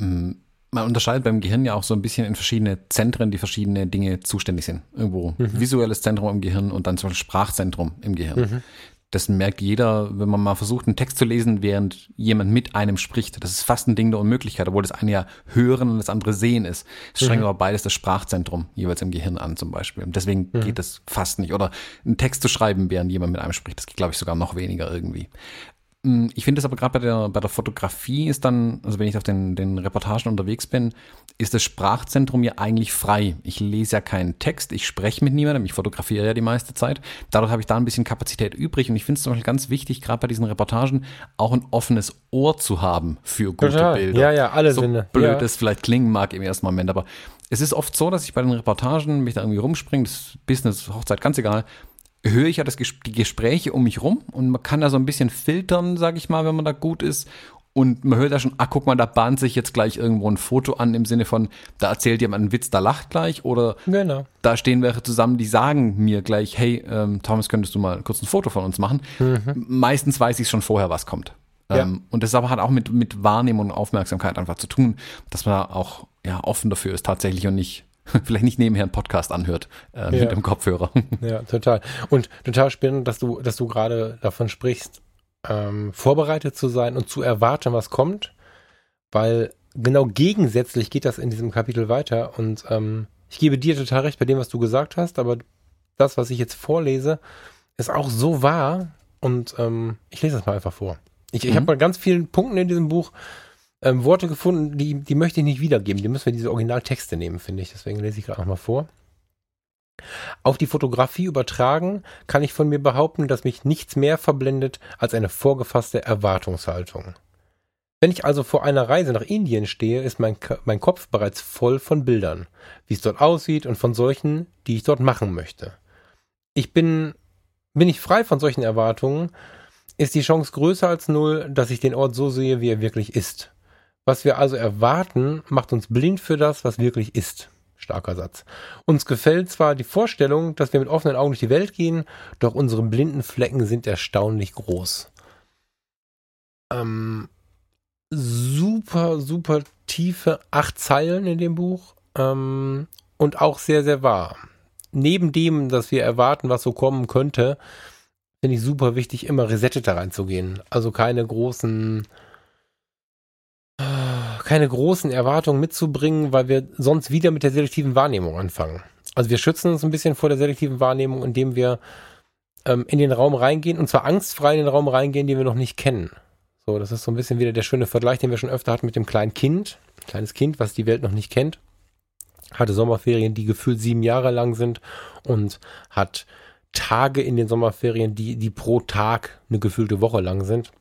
Mhm. Man unterscheidet beim Gehirn ja auch so ein bisschen in verschiedene Zentren, die verschiedene Dinge zuständig sind. Irgendwo mhm. visuelles Zentrum im Gehirn und dann zum Beispiel Sprachzentrum im Gehirn. Das merkt jeder, wenn man mal versucht, einen Text zu lesen, während jemand mit einem spricht. Das ist fast ein Ding der Unmöglichkeit, obwohl das eine ja hören und das andere sehen ist. Es strengt mhm. aber beides das Sprachzentrum jeweils im Gehirn an, zum Beispiel. Deswegen mhm. geht das fast nicht. Oder einen Text zu schreiben, während jemand mit einem spricht, das geht, glaube ich, sogar noch weniger irgendwie. Hm, ich finde es aber gerade bei der, bei der Fotografie ist dann, also wenn ich auf den, den Reportagen unterwegs bin, ist das Sprachzentrum ja eigentlich frei. Ich lese ja keinen Text, ich spreche mit niemandem, ich fotografiere ja die meiste Zeit. Dadurch habe ich da ein bisschen Kapazität übrig und ich finde es zum Beispiel ganz wichtig, gerade bei diesen Reportagen, auch ein offenes Ohr zu haben für gute Total. Bilder. Ja, ja, alle so Sinne. blöd ja. es vielleicht klingen mag im ersten Moment, aber es ist oft so, dass ich bei den Reportagen mich da irgendwie rumspringe, das Business, Hochzeit, ganz egal, höre ich ja das, die Gespräche um mich rum und man kann da so ein bisschen filtern, sag ich mal, wenn man da gut ist. Und man hört ja schon, ah, guck mal, da bahnt sich jetzt gleich irgendwo ein Foto an im Sinne von, da erzählt jemand einen Witz, da lacht gleich. Oder genau. da stehen welche zusammen, die sagen mir gleich, hey, ähm, Thomas, könntest du mal kurz ein Foto von uns machen? Mhm. Meistens weiß ich schon vorher, was kommt. Ja. Ähm, und das aber hat auch mit, mit Wahrnehmung und Aufmerksamkeit einfach zu tun, dass man da auch ja, offen dafür ist tatsächlich und nicht (laughs) vielleicht nicht nebenher einen Podcast anhört äh, ja. mit dem Kopfhörer. (laughs) Ja, total. Und total spannend, dass du, dass du gerade davon sprichst, ähm, vorbereitet zu sein und zu erwarten, was kommt, weil genau gegensätzlich geht das in diesem Kapitel weiter. Und ähm, ich gebe dir total recht bei dem, was du gesagt hast, aber das, was ich jetzt vorlese, ist auch so wahr. Und ähm, ich lese das mal einfach vor. Ich, mhm. ich habe bei ganz vielen Punkten in diesem Buch ähm, Worte gefunden, die, die möchte ich nicht wiedergeben. Die müssen wir diese Originaltexte nehmen, finde ich. Deswegen lese ich gerade nochmal vor. Auf die Fotografie übertragen kann ich von mir behaupten, dass mich nichts mehr verblendet als eine vorgefasste Erwartungshaltung. Wenn ich also vor einer Reise nach Indien stehe, ist mein, mein Kopf bereits voll von Bildern, wie es dort aussieht und von solchen, die ich dort machen möchte. Ich bin, bin ich frei von solchen Erwartungen, ist die Chance größer als null, dass ich den Ort so sehe, wie er wirklich ist. Was wir also erwarten, macht uns blind für das, was wirklich ist. Starker Satz. Uns gefällt zwar die Vorstellung, dass wir mit offenen Augen durch die Welt gehen, doch unsere blinden Flecken sind erstaunlich groß. Ähm, super, super tiefe acht Zeilen in dem Buch ähm, und auch sehr, sehr wahr. Neben dem, dass wir erwarten, was so kommen könnte, finde ich super wichtig, immer resettet da reinzugehen. Also keine großen keine großen Erwartungen mitzubringen, weil wir sonst wieder mit der selektiven Wahrnehmung anfangen. Also wir schützen uns ein bisschen vor der selektiven Wahrnehmung, indem wir ähm, in den Raum reingehen und zwar angstfrei in den Raum reingehen, den wir noch nicht kennen. So, das ist so ein bisschen wieder der schöne Vergleich, den wir schon öfter hatten mit dem kleinen Kind. Kleines Kind, was die Welt noch nicht kennt, hatte Sommerferien, die gefühlt sieben Jahre lang sind und hat Tage in den Sommerferien, die, die pro Tag eine gefühlte Woche lang sind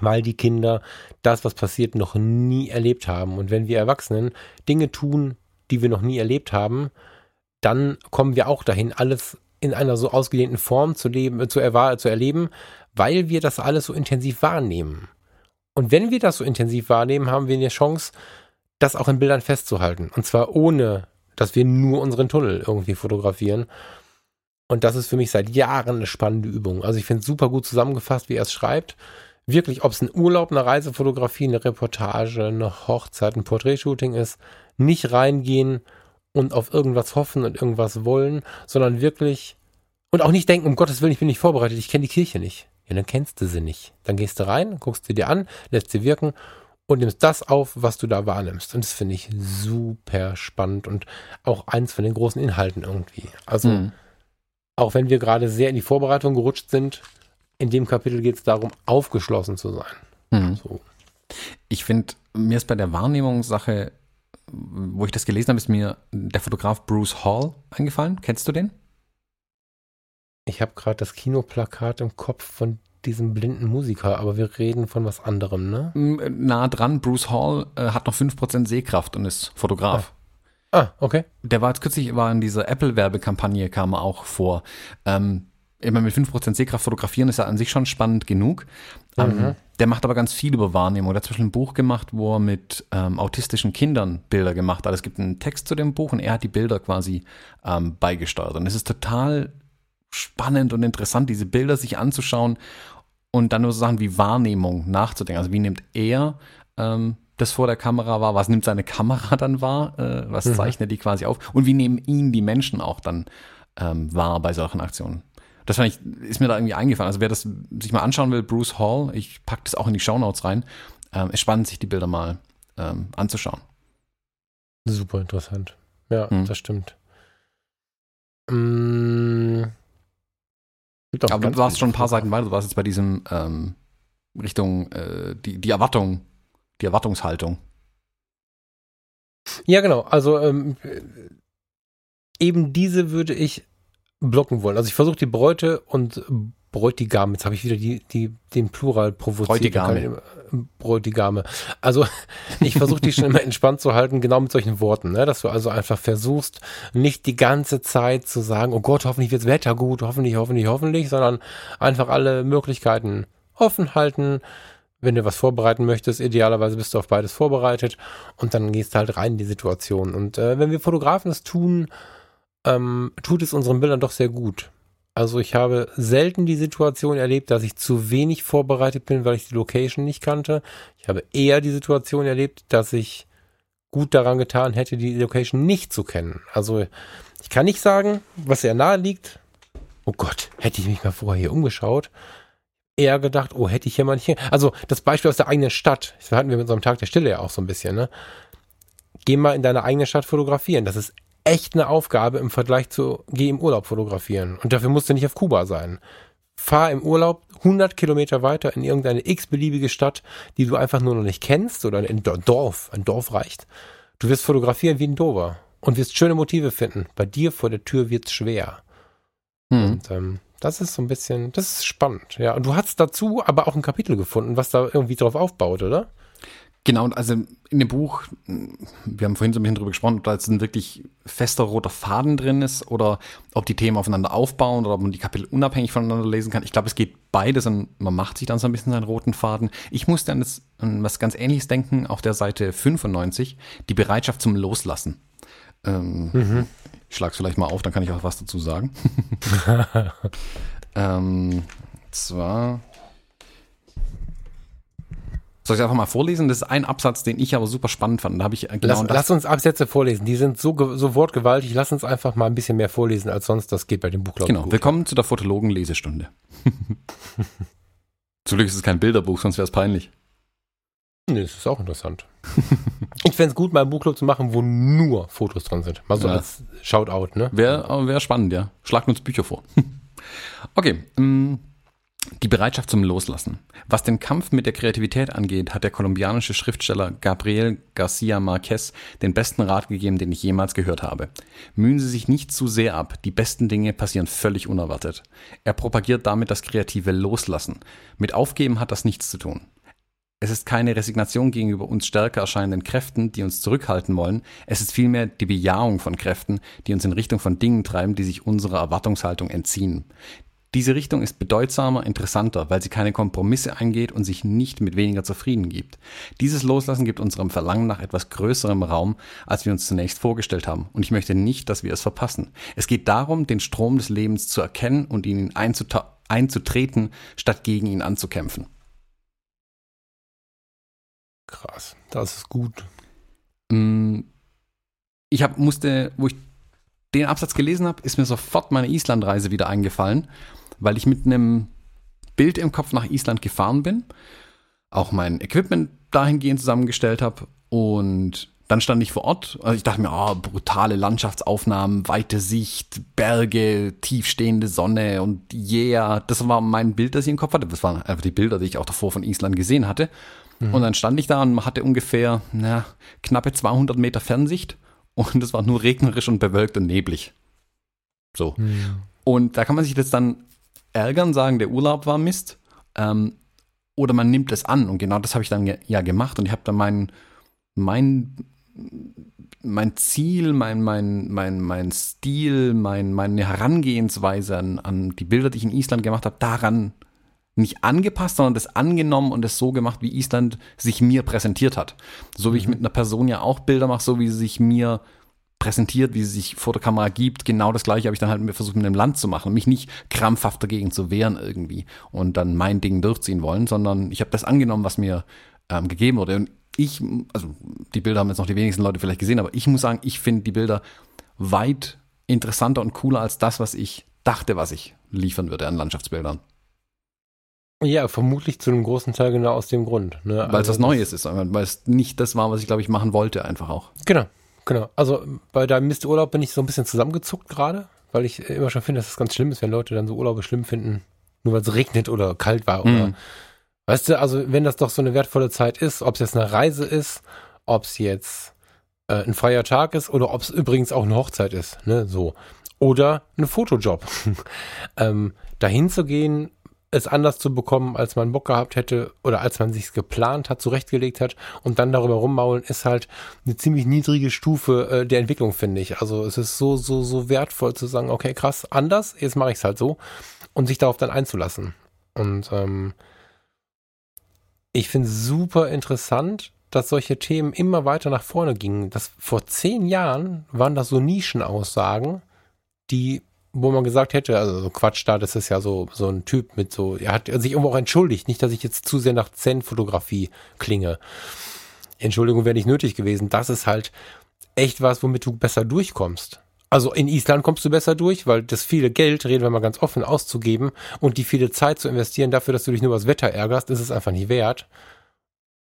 weil die Kinder das, was passiert, noch nie erlebt haben. Und wenn wir Erwachsenen Dinge tun, die wir noch nie erlebt haben, dann kommen wir auch dahin, alles in einer so ausgedehnten Form zu leben, äh, zu, zu erleben, weil wir das alles so intensiv wahrnehmen. Und wenn wir das so intensiv wahrnehmen, haben wir eine Chance, das auch in Bildern festzuhalten. Und zwar ohne, dass wir nur unseren Tunnel irgendwie fotografieren. Und das ist für mich seit Jahren eine spannende Übung. Also ich finde es super gut zusammengefasst, wie er es schreibt wirklich, ob es ein Urlaub, eine Reisefotografie, eine Reportage, eine Hochzeit, ein Porträtshooting ist, nicht reingehen und auf irgendwas hoffen und irgendwas wollen, sondern wirklich und auch nicht denken, um Gottes Willen, ich bin nicht vorbereitet, ich kenne die Kirche nicht. Ja, dann kennst du sie nicht. Dann gehst du rein, guckst du dir an, lässt sie wirken und nimmst das auf, was du da wahrnimmst. Und das finde ich super spannend und auch eins von den großen Inhalten irgendwie. Also, mhm. auch wenn wir gerade sehr in die Vorbereitung gerutscht sind, in dem Kapitel geht es darum, aufgeschlossen zu sein. Mhm. So. Ich finde, mir ist bei der Wahrnehmungssache, wo ich das gelesen habe, ist mir der Fotograf Bruce Hall eingefallen. Kennst du den? Ich habe gerade das Kinoplakat im Kopf von diesem blinden Musiker, aber wir reden von was anderem, ne? Nah dran, Bruce Hall äh, hat noch 5% Sehkraft und ist Fotograf. Ah. ah, okay. Der war jetzt kürzlich, war in dieser Apple-Werbekampagne, kam er auch vor. Ähm, immer mit 5% Sehkraft fotografieren ist ja an sich schon spannend genug. Ähm, mhm. der macht aber ganz viel über Wahrnehmung. Er hat zum Beispiel ein Buch gemacht, wo er mit ähm, autistischen Kindern Bilder gemacht hat. Es gibt einen Text zu dem Buch und er hat die Bilder quasi ähm, beigesteuert. Und es ist total spannend und interessant, diese Bilder sich anzuschauen und dann nur so Sachen wie Wahrnehmung nachzudenken. Also wie nimmt er ähm, das vor der Kamera wahr? Was nimmt seine Kamera (laughs) dann wahr? Äh, was mhm. zeichnet die quasi auf? Und wie nehmen ihn die Menschen auch dann ähm, wahr bei solchen Aktionen? Das fand ich, ist mir da irgendwie eingefallen. Also wer das sich mal anschauen will, Bruce Hall, ich packe das auch in die Shownotes rein. Ähm, ist spannend, sich die Bilder mal ähm, anzuschauen. Super interessant. Ja, hm. das stimmt. Mmh. Aber du warst schon ein paar Seiten weiter, du warst jetzt bei diesem ähm, Richtung äh, die, die Erwartung, die Erwartungshaltung. Ja, genau. Also ähm, eben diese würde ich blocken wollen. Also ich versuche die Bräute und Bräutigam, jetzt habe ich wieder die, die, den Plural provoziert. Bräutigame. Bräutigame. Also (laughs) ich versuche die schon immer entspannt zu halten, genau mit solchen Worten, ne? dass du also einfach versuchst, nicht die ganze Zeit zu sagen, oh Gott, hoffentlich wird's Wetter gut, hoffentlich, hoffentlich, hoffentlich, sondern einfach alle Möglichkeiten offen halten. Wenn du was vorbereiten möchtest, idealerweise bist du auf beides vorbereitet und dann gehst du halt rein in die Situation. Und äh, wenn wir Fotografen es tun, ähm, tut es unseren Bildern doch sehr gut. Also ich habe selten die Situation erlebt, dass ich zu wenig vorbereitet bin, weil ich die Location nicht kannte. Ich habe eher die Situation erlebt, dass ich gut daran getan hätte, die Location nicht zu kennen. Also ich kann nicht sagen, was sehr nahe liegt. Oh Gott, hätte ich mich mal vorher hier umgeschaut. Eher gedacht, oh, hätte ich hier mal nicht. Also das Beispiel aus der eigenen Stadt. Das hatten wir mit einem Tag der Stille ja auch so ein bisschen, ne? Geh mal in deine eigene Stadt fotografieren. Das ist echt eine Aufgabe im Vergleich zu geh im Urlaub fotografieren. Und dafür musst du nicht auf Kuba sein. Fahr im Urlaub 100 Kilometer weiter in irgendeine x-beliebige Stadt, die du einfach nur noch nicht kennst oder ein Dorf, ein Dorf reicht. Du wirst fotografieren wie ein Dover und wirst schöne Motive finden. Bei dir vor der Tür wird's schwer. Hm. Und ähm, das ist so ein bisschen, das ist spannend. Ja, und du hast dazu aber auch ein Kapitel gefunden, was da irgendwie drauf aufbaut, oder? Genau, also in dem Buch, wir haben vorhin so ein bisschen drüber gesprochen, ob da jetzt ein wirklich fester roter Faden drin ist oder ob die Themen aufeinander aufbauen oder ob man die Kapitel unabhängig voneinander lesen kann. Ich glaube, es geht beides und man macht sich dann so ein bisschen seinen roten Faden. Ich musste an, das, an was ganz ähnliches denken auf der Seite 95, die Bereitschaft zum Loslassen. Ähm, mhm. Ich schlage es vielleicht mal auf, dann kann ich auch was dazu sagen. (laughs) (laughs) ähm, zwar soll ich einfach mal vorlesen? Das ist ein Absatz, den ich aber super spannend fand. Da habe ich äh, genau lass, lass, uns Absätze vorlesen. Die sind so, so wortgewaltig. Lass uns einfach mal ein bisschen mehr vorlesen als sonst. Das geht bei dem Buch, glaube Genau. Gut. Willkommen zu der Fotologen-Lesestunde. (laughs) Zum Glück ist es kein Bilderbuch, sonst wäre es peinlich. Nee, das ist auch interessant. (laughs) ich fände es gut, mal ein Buchclub zu machen, wo nur Fotos drin sind. Mal so ja. als Shoutout, ne? Wäre wär spannend, ja. Schlagt uns Bücher vor. (laughs) okay. Ähm, die Bereitschaft zum Loslassen. Was den Kampf mit der Kreativität angeht, hat der kolumbianische Schriftsteller Gabriel Garcia Marquez den besten Rat gegeben, den ich jemals gehört habe. Mühen Sie sich nicht zu sehr ab, die besten Dinge passieren völlig unerwartet. Er propagiert damit das kreative Loslassen. Mit Aufgeben hat das nichts zu tun. Es ist keine Resignation gegenüber uns stärker erscheinenden Kräften, die uns zurückhalten wollen. Es ist vielmehr die Bejahung von Kräften, die uns in Richtung von Dingen treiben, die sich unserer Erwartungshaltung entziehen. Diese Richtung ist bedeutsamer, interessanter, weil sie keine Kompromisse eingeht und sich nicht mit weniger zufrieden gibt. Dieses Loslassen gibt unserem Verlangen nach etwas größerem Raum, als wir uns zunächst vorgestellt haben. Und ich möchte nicht, dass wir es verpassen. Es geht darum, den Strom des Lebens zu erkennen und in ihn einzutreten, statt gegen ihn anzukämpfen. Krass, das ist gut. Mm, ich hab, musste, wo ich den Absatz gelesen habe, ist mir sofort meine Islandreise wieder eingefallen weil ich mit einem Bild im Kopf nach Island gefahren bin, auch mein Equipment dahingehend zusammengestellt habe und dann stand ich vor Ort. Also ich dachte mir, oh, brutale Landschaftsaufnahmen, weite Sicht, Berge, tiefstehende Sonne und yeah, das war mein Bild, das ich im Kopf hatte. Das waren einfach die Bilder, die ich auch davor von Island gesehen hatte. Mhm. Und dann stand ich da und hatte ungefähr na, knappe 200 Meter Fernsicht (laughs) und es war nur regnerisch und bewölkt und neblig. So. Mhm. Und da kann man sich das dann ärgern, sagen, der Urlaub war Mist. Ähm, oder man nimmt es an. Und genau das habe ich dann ja gemacht. Und ich habe dann mein, mein, mein Ziel, mein, mein, mein, mein Stil, mein, meine Herangehensweise an, an die Bilder, die ich in Island gemacht habe, daran nicht angepasst, sondern das angenommen und es so gemacht, wie Island sich mir präsentiert hat. So wie mhm. ich mit einer Person ja auch Bilder mache, so wie sie sich mir präsentiert, wie sie sich vor der Kamera gibt. Genau das gleiche habe ich dann halt versucht mit einem Land zu machen, mich nicht krampfhaft dagegen zu wehren irgendwie und dann mein Ding durchziehen wollen, sondern ich habe das angenommen, was mir ähm, gegeben wurde. Und ich, also die Bilder haben jetzt noch die wenigsten Leute vielleicht gesehen, aber ich muss sagen, ich finde die Bilder weit interessanter und cooler als das, was ich dachte, was ich liefern würde an Landschaftsbildern. Ja, vermutlich zu einem großen Teil genau aus dem Grund. Ne? Weil es also was Neues ist, weil es nicht das war, was ich, glaube ich, machen wollte, einfach auch. Genau, Genau. Also bei deinem Misturlaub bin ich so ein bisschen zusammengezuckt gerade, weil ich immer schon finde, dass es ganz schlimm ist, wenn Leute dann so Urlaube schlimm finden, nur weil es regnet oder kalt war oder mhm. weißt du, also wenn das doch so eine wertvolle Zeit ist, ob es jetzt eine Reise ist, ob es jetzt äh, ein freier Tag ist oder ob es übrigens auch eine Hochzeit ist, ne, so. Oder ein Fotojob. (laughs) ähm, dahin zu gehen, es anders zu bekommen, als man Bock gehabt hätte oder als man sich geplant hat, zurechtgelegt hat und dann darüber rummaulen, ist halt eine ziemlich niedrige Stufe äh, der Entwicklung, finde ich. Also es ist so, so, so wertvoll zu sagen, okay, krass, anders, jetzt mache ich es halt so und sich darauf dann einzulassen. Und ähm, ich finde es super interessant, dass solche Themen immer weiter nach vorne gingen. Das vor zehn Jahren waren das so Nischenaussagen, die wo man gesagt hätte, also so Quatsch da, das ist ja so, so ein Typ mit so, er hat sich irgendwo auch entschuldigt, nicht, dass ich jetzt zu sehr nach Zen-Fotografie klinge. Entschuldigung wäre nicht nötig gewesen. Das ist halt echt was, womit du besser durchkommst. Also in Island kommst du besser durch, weil das viele Geld, reden wir mal ganz offen, auszugeben und die viele Zeit zu investieren dafür, dass du dich nur über das Wetter ärgerst, ist es einfach nicht wert.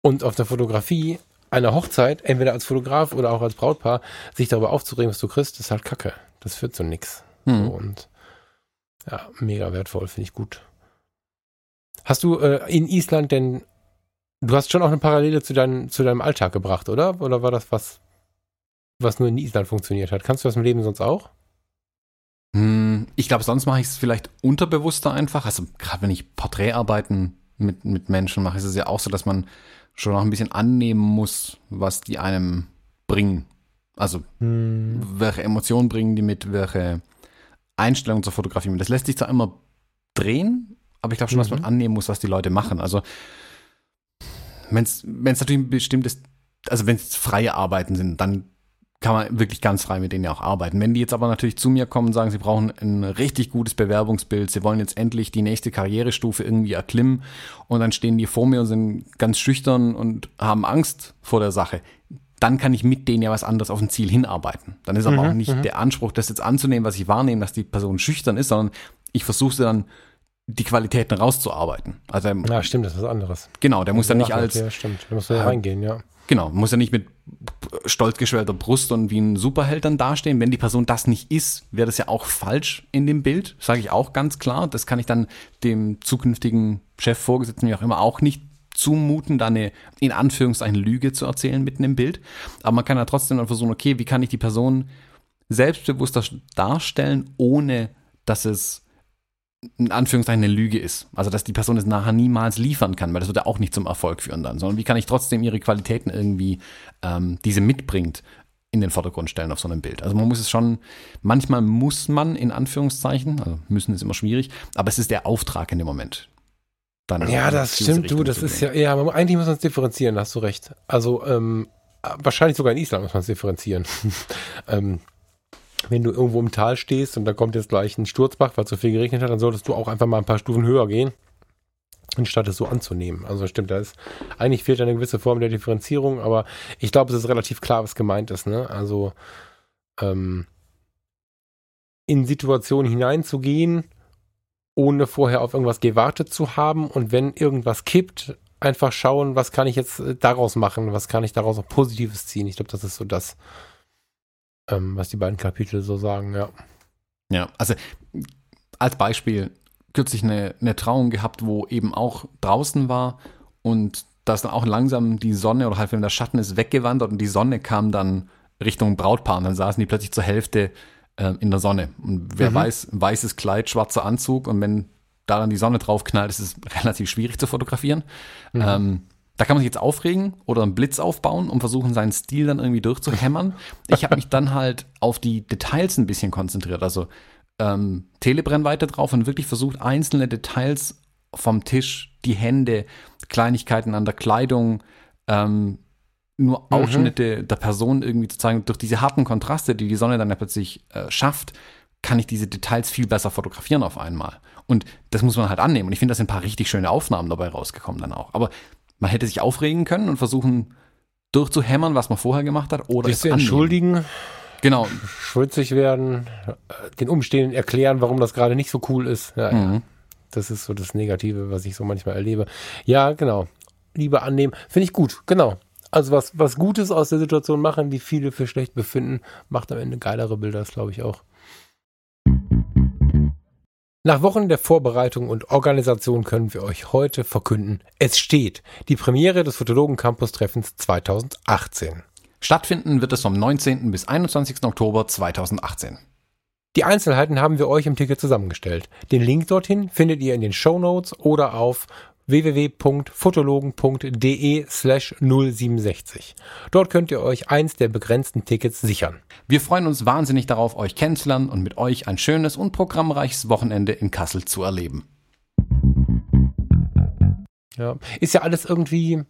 Und auf der Fotografie einer Hochzeit, entweder als Fotograf oder auch als Brautpaar, sich darüber aufzuregen, was du kriegst, ist halt Kacke. Das führt zu nichts. Mhm. So, und ja, mega wertvoll, finde ich gut. Hast du äh, in Island denn, du hast schon auch eine Parallele zu, dein, zu deinem Alltag gebracht, oder? Oder war das was, was nur in Island funktioniert hat? Kannst du das im Leben sonst auch? Hm, ich glaube, sonst mache ich es vielleicht unterbewusster einfach. Also gerade wenn ich Porträtarbeiten mit, mit Menschen mache, ist es ja auch so, dass man schon noch ein bisschen annehmen muss, was die einem bringen. Also hm. welche Emotionen bringen die mit, welche Einstellung zur Fotografie Das lässt sich zwar immer drehen, aber ich glaube schon, mhm. dass man mhm. annehmen muss, was die Leute machen. Also wenn es natürlich ein bestimmtes, also wenn es freie Arbeiten sind, dann kann man wirklich ganz frei mit denen ja auch arbeiten. Wenn die jetzt aber natürlich zu mir kommen und sagen, sie brauchen ein richtig gutes Bewerbungsbild, sie wollen jetzt endlich die nächste Karrierestufe irgendwie erklimmen und dann stehen die vor mir und sind ganz schüchtern und haben Angst vor der Sache, dann kann ich mit denen ja was anderes auf ein Ziel hinarbeiten. Dann ist aber mhm, auch nicht mhm. der Anspruch, das jetzt anzunehmen, was ich wahrnehme, dass die Person schüchtern ist, sondern ich versuche sie dann die Qualitäten rauszuarbeiten. Also ja, stimmt, das ist was anderes. Genau, der muss dann nicht als ja, stimmt, da muss ja reingehen, ja. Genau, muss ja nicht mit stolz geschwellter Brust und wie ein Superheld dann dastehen. Wenn die Person das nicht ist, wäre das ja auch falsch in dem Bild, sage ich auch ganz klar. Das kann ich dann dem zukünftigen Chef, Vorgesetzten, wie auch immer, auch nicht zumuten, da eine in Anführungszeichen Lüge zu erzählen mitten im Bild. Aber man kann ja trotzdem dann versuchen, okay, wie kann ich die Person selbstbewusster darstellen, ohne dass es in Anführungszeichen eine Lüge ist. Also dass die Person es nachher niemals liefern kann, weil das wird ja auch nicht zum Erfolg führen dann, sondern wie kann ich trotzdem ihre Qualitäten irgendwie, ähm, diese mitbringt, in den Vordergrund stellen auf so einem Bild. Also man muss es schon, manchmal muss man in Anführungszeichen, also müssen ist immer schwierig, aber es ist der Auftrag in dem Moment. Dann ja, das stimmt, du, das ist ja, ja, eigentlich muss man es differenzieren, hast du recht. Also ähm, wahrscheinlich sogar in Island muss man es differenzieren. (laughs) ähm, wenn du irgendwo im Tal stehst und da kommt jetzt gleich ein Sturzbach, weil so viel geregnet hat, dann solltest du auch einfach mal ein paar Stufen höher gehen, anstatt es so anzunehmen. Also stimmt, da ist, eigentlich fehlt eine gewisse Form der Differenzierung, aber ich glaube, es ist relativ klar, was gemeint ist, ne? Also, ähm, in Situationen hineinzugehen, ohne vorher auf irgendwas gewartet zu haben und wenn irgendwas kippt, einfach schauen, was kann ich jetzt äh, daraus machen, was kann ich daraus auch Positives ziehen. Ich glaube, das ist so das, ähm, was die beiden Kapitel so sagen, ja. Ja, also als Beispiel kürzlich eine, eine Trauung gehabt, wo eben auch draußen war und da ist dann auch langsam die Sonne oder halt wenn der Schatten ist weggewandert und die Sonne kam dann Richtung Brautpaar und dann saßen die plötzlich zur Hälfte äh, in der Sonne. Und wer mhm. weiß, weißes Kleid, schwarzer Anzug und wenn da dann die Sonne drauf knallt, ist es (laughs) relativ schwierig zu fotografieren. Mhm. Ähm, da kann man sich jetzt aufregen oder einen Blitz aufbauen und versuchen, seinen Stil dann irgendwie durchzuhämmern. (laughs) Ich habe mich dann halt auf die Details ein bisschen konzentriert. Also ähm, Telebrennweite drauf und wirklich versucht, einzelne Details vom Tisch, die Hände, Kleinigkeiten an der Kleidung, ähm, nur mhm. Ausschnitte mhm. der Person irgendwie zu zeigen. Durch diese harten Kontraste, die die Sonne dann ja plötzlich äh, schafft, kann ich diese Details viel besser fotografieren auf einmal. Und das muss man halt annehmen. Und ich finde, da sind ein paar richtig schöne Aufnahmen dabei rausgekommen dann auch. Aber man hätte sich aufregen können und versuchen durchzuhämmern, was man vorher gemacht hat, oder sich entschuldigen. Genau. Schulzig werden, den Umstehenden erklären, warum das gerade nicht so cool ist. Ja, mhm. ja. Das ist so das Negative, was ich so manchmal erlebe. Ja, genau. Liebe annehmen. Finde ich gut. Genau. Also was, was Gutes aus der Situation machen, die viele für schlecht befinden, macht am Ende geilere Bilder, das glaube ich auch. Nach Wochen der Vorbereitung und Organisation können wir euch heute verkünden, es steht die Premiere des Fotologen Campus Treffens 2018. Stattfinden wird es vom 19. bis 21. Oktober 2018. Die Einzelheiten haben wir euch im Ticket zusammengestellt. Den Link dorthin findet ihr in den Show Notes oder auf www.fotologen.de slash 067. Dort könnt ihr euch eins der begrenzten Tickets sichern. Wir freuen uns wahnsinnig darauf, euch kennenzulernen und mit euch ein schönes und programmreiches Wochenende in Kassel zu erleben. Ja, ist ja alles irgendwie,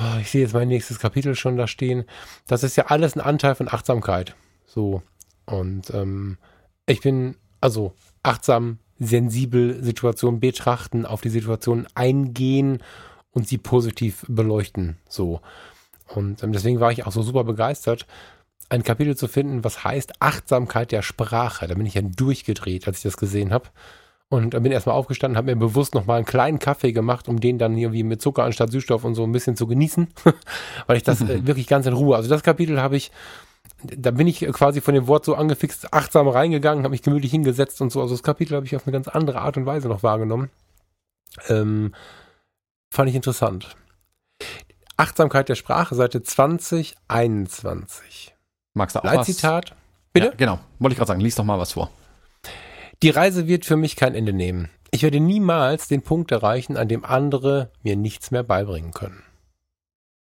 oh, ich sehe jetzt mein nächstes Kapitel schon da stehen. Das ist ja alles ein Anteil von Achtsamkeit. So. Und ähm, ich bin, also achtsam sensibel Situationen betrachten, auf die Situation eingehen und sie positiv beleuchten. So. Und ähm, deswegen war ich auch so super begeistert, ein Kapitel zu finden, was heißt Achtsamkeit der Sprache. Da bin ich ja durchgedreht, als ich das gesehen habe. Und dann bin erstmal aufgestanden, habe mir bewusst nochmal einen kleinen Kaffee gemacht, um den dann irgendwie mit Zucker anstatt Süßstoff und so ein bisschen zu genießen, (laughs) weil ich das äh, (laughs) wirklich ganz in Ruhe. Also das Kapitel habe ich da bin ich quasi von dem Wort so angefixt, achtsam reingegangen, habe mich gemütlich hingesetzt und so. Also das Kapitel habe ich auf eine ganz andere Art und Weise noch wahrgenommen. Ähm, fand ich interessant. Achtsamkeit der Sprache, Seite 2021. Magst du auch Leitzitat? was? Bitte? Ja, genau, wollte ich gerade sagen, lies doch mal was vor. Die Reise wird für mich kein Ende nehmen. Ich werde niemals den Punkt erreichen, an dem andere mir nichts mehr beibringen können.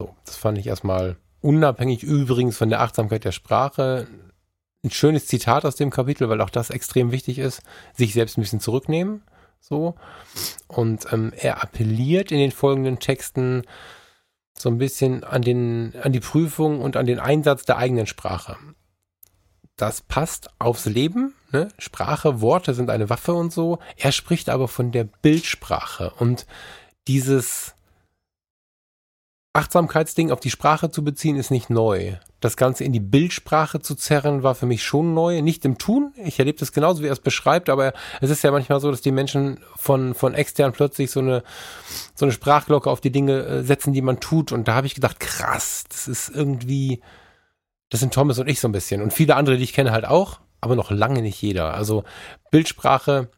So, das fand ich erstmal unabhängig übrigens von der Achtsamkeit der Sprache, ein schönes Zitat aus dem Kapitel, weil auch das extrem wichtig ist, sich selbst ein bisschen zurücknehmen. So. Und ähm, er appelliert in den folgenden Texten so ein bisschen an den, an die Prüfung und an den Einsatz der eigenen Sprache. Das passt aufs Leben. Ne? Sprache, Worte sind eine Waffe und so. Er spricht aber von der Bildsprache und dieses Achtsamkeitsding auf die Sprache zu beziehen ist nicht neu. Das Ganze in die Bildsprache zu zerren war für mich schon neu. Nicht im Tun. Ich erlebe das genauso, wie er es beschreibt, aber es ist ja manchmal so, dass die Menschen von, von extern plötzlich so eine, so eine Sprachglocke auf die Dinge äh, setzen, die man tut. Und da habe ich gedacht, krass, das ist irgendwie, das sind Thomas und ich so ein bisschen. Und viele andere, die ich kenne, halt auch, aber noch lange nicht jeder. Also Bildsprache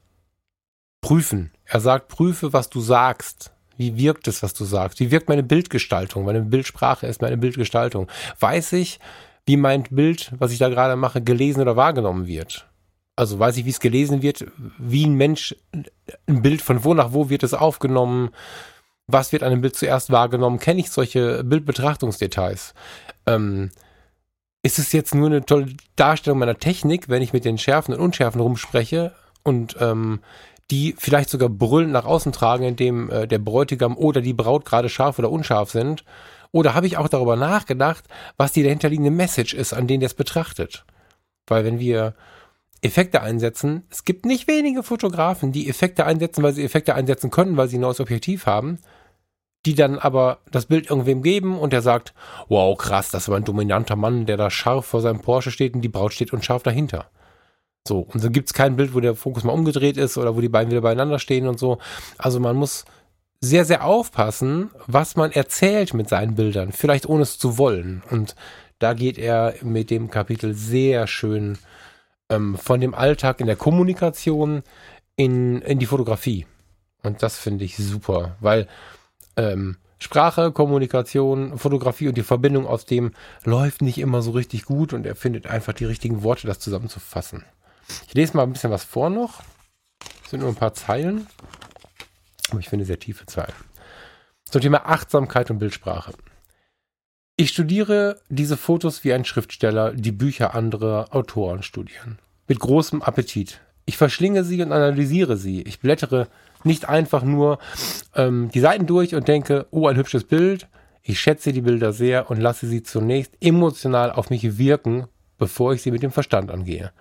prüfen. Er sagt, prüfe, was du sagst. Wie wirkt es, was du sagst? Wie wirkt meine Bildgestaltung? Meine Bildsprache ist meine Bildgestaltung. Weiß ich, wie mein Bild, was ich da gerade mache, gelesen oder wahrgenommen wird? Also weiß ich, wie es gelesen wird, wie ein Mensch ein Bild von wo nach wo wird es aufgenommen? Was wird an einem Bild zuerst wahrgenommen? Kenne ich solche Bildbetrachtungsdetails? Ähm, ist es jetzt nur eine tolle Darstellung meiner Technik, wenn ich mit den Schärfen und Unschärfen rumspreche und ähm, die vielleicht sogar brüllend nach außen tragen, indem äh, der Bräutigam oder die Braut gerade scharf oder unscharf sind? Oder habe ich auch darüber nachgedacht, was die dahinterliegende Message ist, an denen das betrachtet? Weil wenn wir Effekte einsetzen, es gibt nicht wenige Fotografen, die Effekte einsetzen, weil sie Effekte einsetzen können, weil sie ein neues Objektiv haben, die dann aber das Bild irgendwem geben und der sagt, wow, krass, das war ein dominanter Mann, der da scharf vor seinem Porsche steht und die Braut steht unscharf dahinter. So, und so gibt es kein Bild, wo der Fokus mal umgedreht ist oder wo die beiden wieder beieinander stehen und so. Also man muss sehr, sehr aufpassen, was man erzählt mit seinen Bildern, vielleicht ohne es zu wollen. Und da geht er mit dem Kapitel sehr schön ähm, von dem Alltag in der Kommunikation in, in die Fotografie. Und das finde ich super, weil ähm, Sprache, Kommunikation, Fotografie und die Verbindung aus dem läuft nicht immer so richtig gut und er findet einfach die richtigen Worte, das zusammenzufassen. Ich lese mal ein bisschen was vor noch. Das sind nur ein paar Zeilen. Aber ich finde sehr tiefe Zeilen. Zum Thema Achtsamkeit und Bildsprache. Ich studiere diese Fotos wie ein Schriftsteller, die Bücher anderer Autoren studieren. Mit großem Appetit. Ich verschlinge sie und analysiere sie. Ich blättere nicht einfach nur ähm, die Seiten durch und denke, oh, ein hübsches Bild. Ich schätze die Bilder sehr und lasse sie zunächst emotional auf mich wirken, bevor ich sie mit dem Verstand angehe.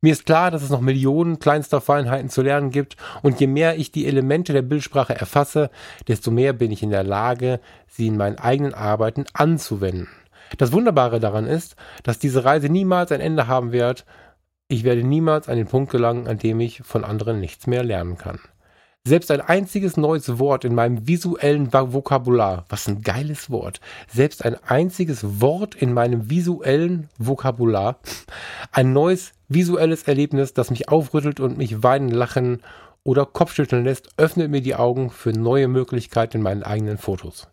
Mir ist klar, dass es noch Millionen kleinster Feinheiten zu lernen gibt und je mehr ich die Elemente der Bildsprache erfasse, desto mehr bin ich in der Lage, sie in meinen eigenen Arbeiten anzuwenden. Das Wunderbare daran ist, dass diese Reise niemals ein Ende haben wird. Ich werde niemals an den Punkt gelangen, an dem ich von anderen nichts mehr lernen kann. Selbst ein einziges neues Wort in meinem visuellen Vokabular, was ein geiles Wort, selbst ein einziges Wort in meinem visuellen Vokabular, ein neues visuelles Erlebnis, das mich aufrüttelt und mich weinen, lachen oder Kopfschütteln lässt, öffnet mir die Augen für neue Möglichkeiten in meinen eigenen Fotos.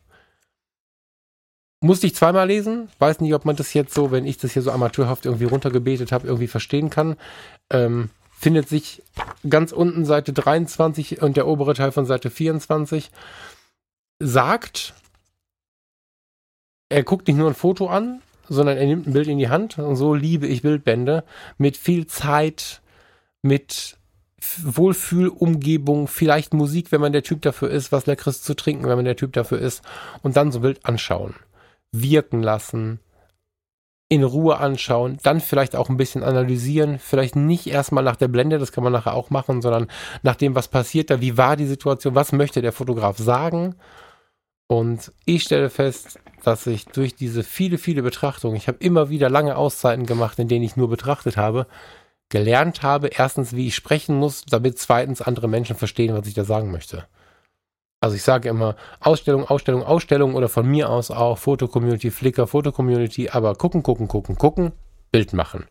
Musste ich zweimal lesen, weiß nicht, ob man das jetzt so, wenn ich das hier so amateurhaft irgendwie runtergebetet habe, irgendwie verstehen kann. Ähm, findet sich ganz unten Seite 23 und der obere Teil von Seite 24. Sagt, er guckt nicht nur ein Foto an, sondern er nimmt ein Bild in die Hand und so liebe ich Bildbände mit viel Zeit, mit Wohlfühlumgebung, vielleicht Musik, wenn man der Typ dafür ist, was Leckeres zu trinken, wenn man der Typ dafür ist und dann so ein Bild anschauen, wirken lassen, in Ruhe anschauen, dann vielleicht auch ein bisschen analysieren, vielleicht nicht erstmal nach der Blende, das kann man nachher auch machen, sondern nach dem, was passiert da, wie war die Situation, was möchte der Fotograf sagen. Und ich stelle fest, dass ich durch diese viele, viele Betrachtungen, ich habe immer wieder lange Auszeiten gemacht, in denen ich nur betrachtet habe, gelernt habe, erstens, wie ich sprechen muss, damit zweitens andere Menschen verstehen, was ich da sagen möchte. Also ich sage immer Ausstellung, Ausstellung, Ausstellung oder von mir aus auch Foto-Community, Flickr, Foto-Community, aber gucken, gucken, gucken, gucken, Bild machen.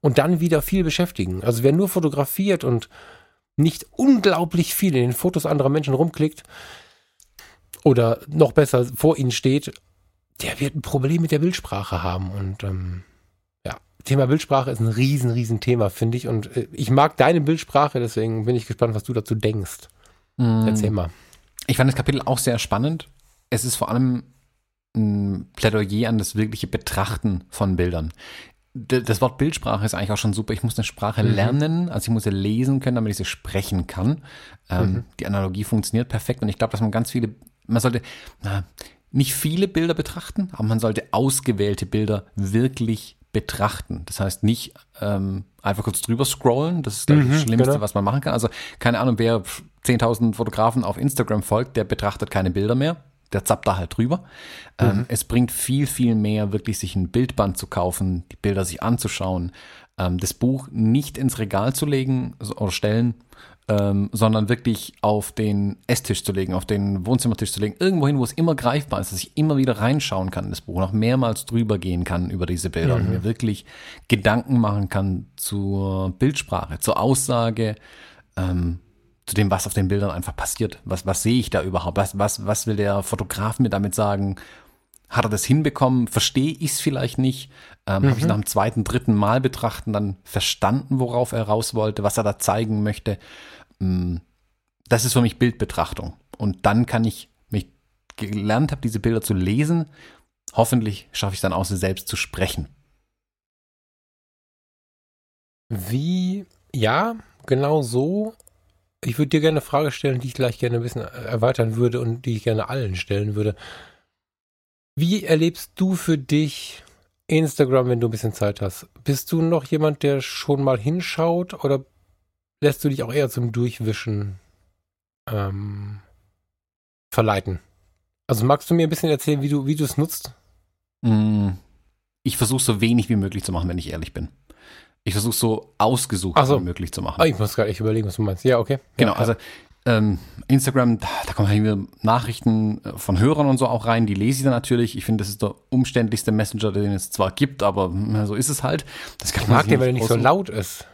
Und dann wieder viel beschäftigen. Also wer nur fotografiert und nicht unglaublich viel in den Fotos anderer Menschen rumklickt oder noch besser vor ihnen steht, der wird ein Problem mit der Bildsprache haben. Und ähm, ja, Thema Bildsprache ist ein riesen, riesen Thema, finde ich. Und äh, ich mag deine Bildsprache, deswegen bin ich gespannt, was du dazu denkst. Mm. Erzähl mal. Ich fand das Kapitel auch sehr spannend. Es ist vor allem ein Plädoyer an das wirkliche Betrachten von Bildern. Das Wort Bildsprache ist eigentlich auch schon super. Ich muss eine Sprache mhm. lernen, also ich muss sie lesen können, damit ich sie sprechen kann. Ähm, mhm. Die Analogie funktioniert perfekt und ich glaube, dass man ganz viele, man sollte, na, nicht viele Bilder betrachten, aber man sollte ausgewählte Bilder wirklich betrachten. Das heißt nicht ähm, einfach kurz drüber scrollen, das ist mhm, das Schlimmste, genau. was man machen kann. Also keine Ahnung, wer 10.000 Fotografen auf Instagram folgt, der betrachtet keine Bilder mehr. Der zappt da halt drüber. Ähm, mhm. Ähm, es bringt viel, viel mehr, wirklich sich ein Bildband zu kaufen, die Bilder sich anzuschauen, ähm, das Buch nicht ins Regal zu legen oder stellen, ähm, sondern wirklich auf den Esstisch zu legen, auf den Wohnzimmertisch zu legen, irgendwo hin, wo es immer greifbar ist, dass ich immer wieder reinschauen kann in das Buch, noch mehrmals drüber gehen kann über diese Bilder mhm. und mir wirklich Gedanken machen kann zur Bildsprache, zur Aussage, ähm, zu dem, was auf den Bildern einfach passiert. Was, was sehe ich da überhaupt? Was, was, was will der Fotograf mir damit sagen? Hat er das hinbekommen? Verstehe ich es vielleicht nicht? Ähm, mhm. Habe ich nach dem zweiten, dritten Mal betrachten dann verstanden, worauf er raus wollte, was er da zeigen möchte? Mm, das ist für mich Bildbetrachtung. Und dann kann ich mich gelernt habe, diese Bilder zu lesen. Hoffentlich schaffe ich dann auch, sie selbst zu sprechen. Wie, ja, genau so. Ich würde dir gerne eine Frage stellen, die ich gleich gerne ein bisschen erweitern würde und die ich gerne allen stellen würde. Wie erlebst du für dich Instagram, wenn du ein bisschen Zeit hast? Bist du noch jemand, der schon mal hinschaut oder lässt du dich auch eher zum Durchwischen ähm, verleiten? Also magst du mir ein bisschen erzählen, wie du wie du es nutzt? Mm, ich versuche so wenig wie möglich zu machen, wenn ich ehrlich bin. Ich versuche so ausgesucht so. wie möglich zu machen. Oh, ich muss gerade echt überlegen, was du meinst. Ja, okay. Genau, ja, also ähm, Instagram, da, da kommen halt Nachrichten äh, von Hörern und so auch rein, die lese ich dann natürlich. Ich finde, das ist der umständlichste Messenger, den es zwar gibt, aber hm, so ist es halt. Das kann ich mag den, weil er nicht so laut ist.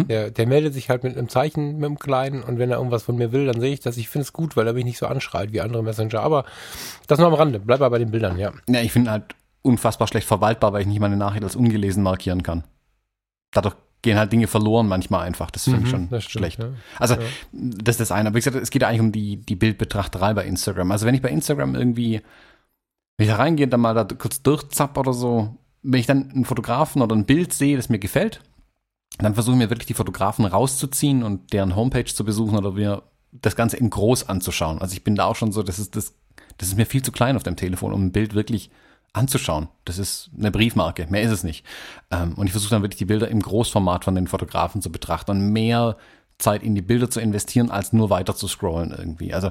Hm? Der, der, meldet sich halt mit einem Zeichen, mit einem kleinen und wenn er irgendwas von mir will, dann sehe ich das. Ich finde es gut, weil er mich nicht so anschreit wie andere Messenger. Aber das nur am Rande. Bleib mal bei den Bildern, ja. Ja, ich finde halt unfassbar schlecht verwaltbar, weil ich nicht meine Nachricht als ungelesen markieren kann. Dadurch gehen halt Dinge verloren manchmal einfach. Das finde ich mhm, schon schlecht. Ja. Also, ja. das ist das eine. Aber wie gesagt, es geht eigentlich um die, die Bildbetrachterei bei Instagram. Also, wenn ich bei Instagram irgendwie, wenn ich da reingehe, dann mal da kurz durchzapp oder so, wenn ich dann einen Fotografen oder ein Bild sehe, das mir gefällt, dann versuche ich mir wirklich die Fotografen rauszuziehen und deren Homepage zu besuchen oder mir das Ganze in groß anzuschauen. Also ich bin da auch schon so, das ist das, das ist mir viel zu klein auf dem Telefon, um ein Bild wirklich anzuschauen. Das ist eine Briefmarke, mehr ist es nicht. Ähm, und ich versuche dann wirklich die Bilder im Großformat von den Fotografen zu betrachten und mehr Zeit in die Bilder zu investieren, als nur weiter zu scrollen irgendwie. Also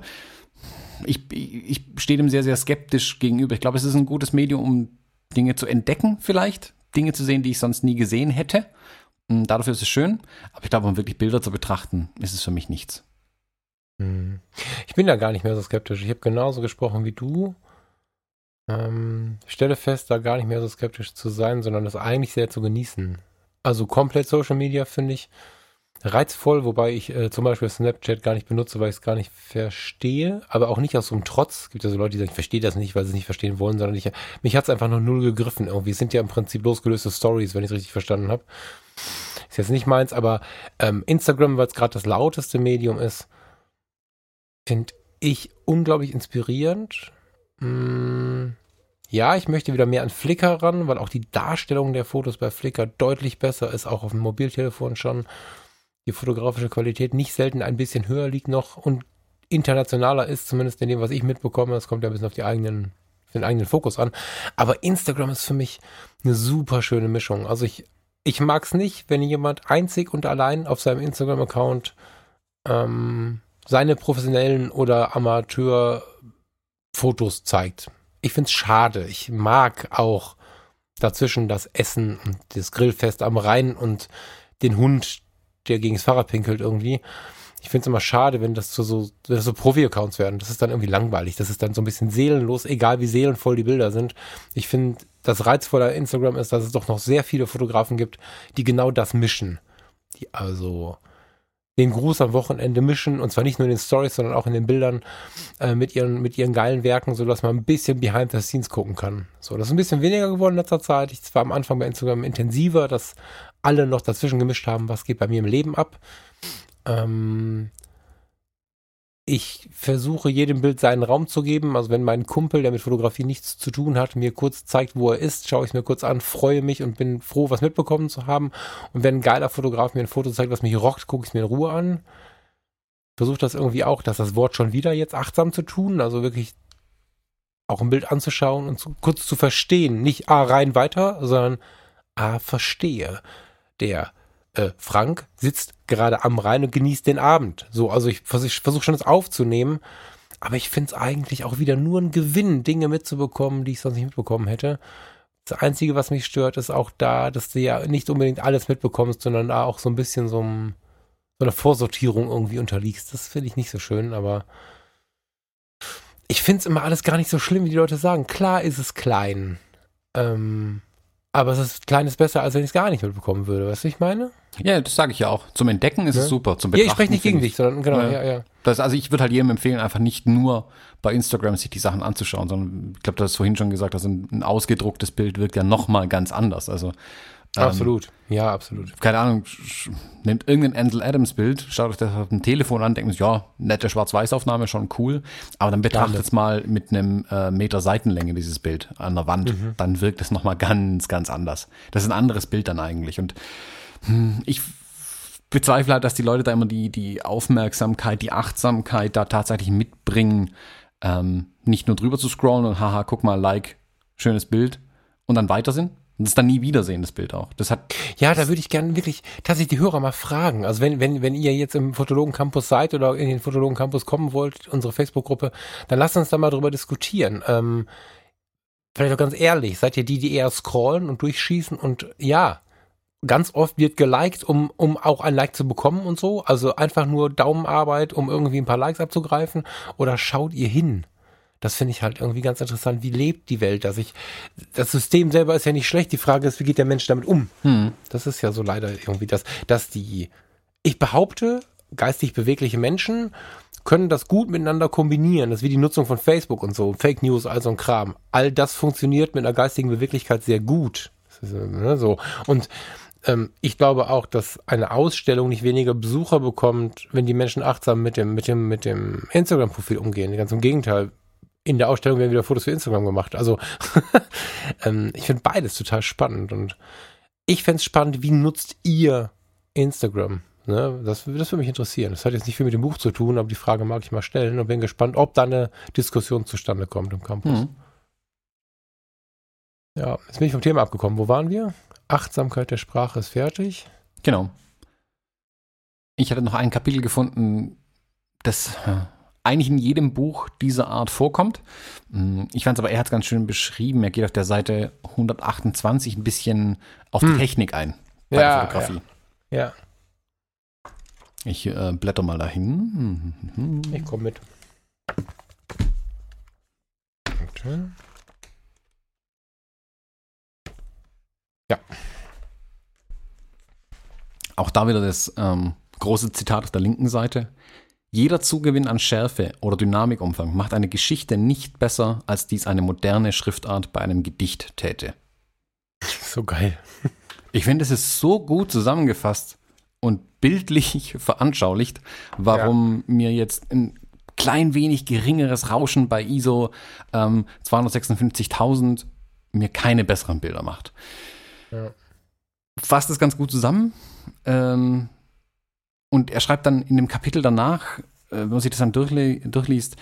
ich, ich stehe dem sehr, sehr skeptisch gegenüber. Ich glaube, es ist ein gutes Medium, um Dinge zu entdecken vielleicht, Dinge zu sehen, die ich sonst nie gesehen hätte. Hm, dafür ist es schön, aber ich glaube, um wirklich Bilder zu betrachten, ist es für mich nichts. Hm. Ich bin da gar nicht mehr so skeptisch. Ich habe genauso gesprochen wie du ähm, stelle fest, da gar nicht mehr so skeptisch zu sein, sondern das eigentlich sehr zu genießen. Also komplett Social Media finde ich reizvoll, wobei ich äh, zum Beispiel Snapchat gar nicht benutze, weil ich es gar nicht verstehe, aber auch nicht aus so einem Trotz. Es gibt ja so Leute, die sagen, ich verstehe das nicht, weil sie es nicht verstehen wollen, sondern ich, mich hat es einfach nur null gegriffen irgendwie. Es sind ja im Prinzip losgelöste Stories, wenn ich es richtig verstanden habe. Ist jetzt nicht meins, aber ähm, Instagram, weil es gerade das lauteste Medium ist, finde ich unglaublich inspirierend Mm, ja, ich möchte wieder mehr an Flickr ran, weil auch die Darstellung der Fotos bei Flickr deutlich besser ist, auch auf dem Mobiltelefon schon. Die fotografische Qualität nicht selten ein bisschen höher liegt noch und internationaler ist, zumindest in dem, was ich mitbekomme. Das kommt ja ein bisschen auf die eigenen, den eigenen Fokus an. Aber Instagram ist für mich eine super schöne Mischung. Also ich, ich mag es nicht, wenn jemand einzig und allein auf seinem Instagram-Account ähm, seine professionellen oder Amateur Fotos zeigt. Ich finde es schade. Ich mag auch dazwischen das Essen und das Grillfest am Rhein und den Hund, der gegen das Fahrrad pinkelt irgendwie. Ich finde es immer schade, wenn das zu so, so Profi-Accounts werden. Das ist dann irgendwie langweilig. Das ist dann so ein bisschen seelenlos, egal wie seelenvoll die Bilder sind. Ich finde, das Reizvolle Instagram ist, dass es doch noch sehr viele Fotografen gibt, die genau das mischen. Die also den Gruß am Wochenende mischen und zwar nicht nur in den Stories, sondern auch in den Bildern äh, mit ihren mit ihren geilen Werken, so dass man ein bisschen behind the scenes gucken kann. So, das ist ein bisschen weniger geworden in letzter Zeit. Ich war am Anfang bei Instagram intensiver, dass alle noch dazwischen gemischt haben, was geht bei mir im Leben ab. Ähm, ich versuche jedem Bild seinen Raum zu geben. Also wenn mein Kumpel, der mit Fotografie nichts zu tun hat, mir kurz zeigt, wo er ist, schaue ich mir kurz an, freue mich und bin froh, was mitbekommen zu haben. Und wenn ein geiler Fotograf mir ein Foto zeigt, was mich rockt, gucke ich es mir in Ruhe an. Versuche das irgendwie auch, dass das Wort schon wieder jetzt achtsam zu tun. Also wirklich auch ein Bild anzuschauen und zu, kurz zu verstehen. Nicht ah, rein weiter, sondern ah, verstehe. Der äh, Frank sitzt gerade am Rhein und genießt den Abend. So, also ich versuche versuch schon das aufzunehmen, aber ich finde es eigentlich auch wieder nur ein Gewinn, Dinge mitzubekommen, die ich sonst nicht mitbekommen hätte. Das Einzige, was mich stört, ist auch da, dass du ja nicht unbedingt alles mitbekommst, sondern da auch so ein bisschen so, ein, so eine Vorsortierung irgendwie unterliegst. Das finde ich nicht so schön, aber ich finde es immer alles gar nicht so schlimm, wie die Leute sagen. Klar ist es klein. Ähm, aber es ist klein ist besser, als wenn ich es gar nicht mitbekommen würde. Weißt du, ich meine? Ja, das sage ich ja auch. Zum Entdecken ist ja. es super. Zum Betrachten. Ja, ich spreche nicht gegen dich, sondern genau, ja, ja. ja. Das, also ich würde halt jedem empfehlen, einfach nicht nur bei Instagram sich die Sachen anzuschauen, sondern ich glaube, du hast vorhin schon gesagt, dass ein, ein ausgedrucktes Bild wirkt ja nochmal ganz anders. Also absolut, ja, absolut. Keine Ahnung, nehmt irgendein Ansel Adams Bild, schaut euch das auf dem Telefon an, denkt ja, nette Schwarz-Weiß-Aufnahme, schon cool, aber dann betrachtet es mal mit einem äh, Meter Seitenlänge dieses Bild an der Wand, mhm. dann wirkt es nochmal ganz, ganz anders. Das ist ein anderes Bild dann eigentlich und hm, ich bezweifle halt, dass die Leute da immer die, die Aufmerksamkeit, die Achtsamkeit da tatsächlich mitbringen, ähm, nicht nur drüber zu scrollen und haha, guck mal, like, schönes Bild und dann weiter sind, und das dann nie wiedersehen, das Bild auch. Das hat. Ja, da würde ich gerne wirklich tatsächlich die Hörer mal fragen. Also wenn, wenn, wenn ihr jetzt im Fotologen Campus seid oder in den Fotologen Campus kommen wollt, unsere Facebook-Gruppe, dann lasst uns da mal drüber diskutieren. Ähm, vielleicht auch ganz ehrlich, seid ihr die, die eher scrollen und durchschießen und ja, ganz oft wird geliked, um, um auch ein Like zu bekommen und so. Also einfach nur Daumenarbeit, um irgendwie ein paar Likes abzugreifen. Oder schaut ihr hin? Das finde ich halt irgendwie ganz interessant. Wie lebt die Welt? Dass ich, das System selber ist ja nicht schlecht. Die Frage ist, wie geht der Mensch damit um? Hm. Das ist ja so leider irgendwie das, dass die, ich behaupte, geistig bewegliche Menschen können das gut miteinander kombinieren. Das ist wie die Nutzung von Facebook und so, Fake News, all so ein Kram. All das funktioniert mit einer geistigen Beweglichkeit sehr gut. Ist, ne, so. Und ähm, ich glaube auch, dass eine Ausstellung nicht weniger Besucher bekommt, wenn die Menschen achtsam mit dem, mit dem, mit dem Instagram-Profil umgehen. Ganz im Gegenteil in der Ausstellung werden wieder Fotos für Instagram gemacht. Also (laughs) ähm, ich finde beides total spannend und ich fände es spannend, wie nutzt ihr Instagram? Ne? Das, das würde mich interessieren. Das hat jetzt nicht viel mit dem Buch zu tun, aber die Frage mag ich mal stellen und bin gespannt, ob da eine Diskussion zustande kommt im Campus. Mhm. Ja, jetzt bin ich vom Thema abgekommen. Wo waren wir? Achtsamkeit der Sprache ist fertig. Genau. Ich hatte noch ein Kapitel gefunden, das eigentlich in jedem Buch dieser Art vorkommt. Mm, ich fand es aber, er hat es ganz schön beschrieben. Er geht auf der Seite 128 ein bisschen auf die hm. Technik ein bei ja, der Fotografie. Ja. ja. Ich äh, blätter mal dahin. Ich komme mit. Okay. Ja. Auch da wieder das ähm, große Zitat auf der linken Seite. Jeder Zugewinn an Schärfe oder Dynamikumfang macht eine Geschichte nicht besser, als dies eine moderne Schriftart bei einem Gedicht täte. So geil. Ich finde, es ist so gut zusammengefasst und bildlich (laughs) veranschaulicht, warum ja. mir jetzt ein klein wenig geringeres Rauschen bei ISO ähm, 256.000 mir keine besseren Bilder macht. Ja. Fasst es ganz gut zusammen. Ähm, und er schreibt dann in dem Kapitel danach, äh, wenn man sich das dann durchli durchliest,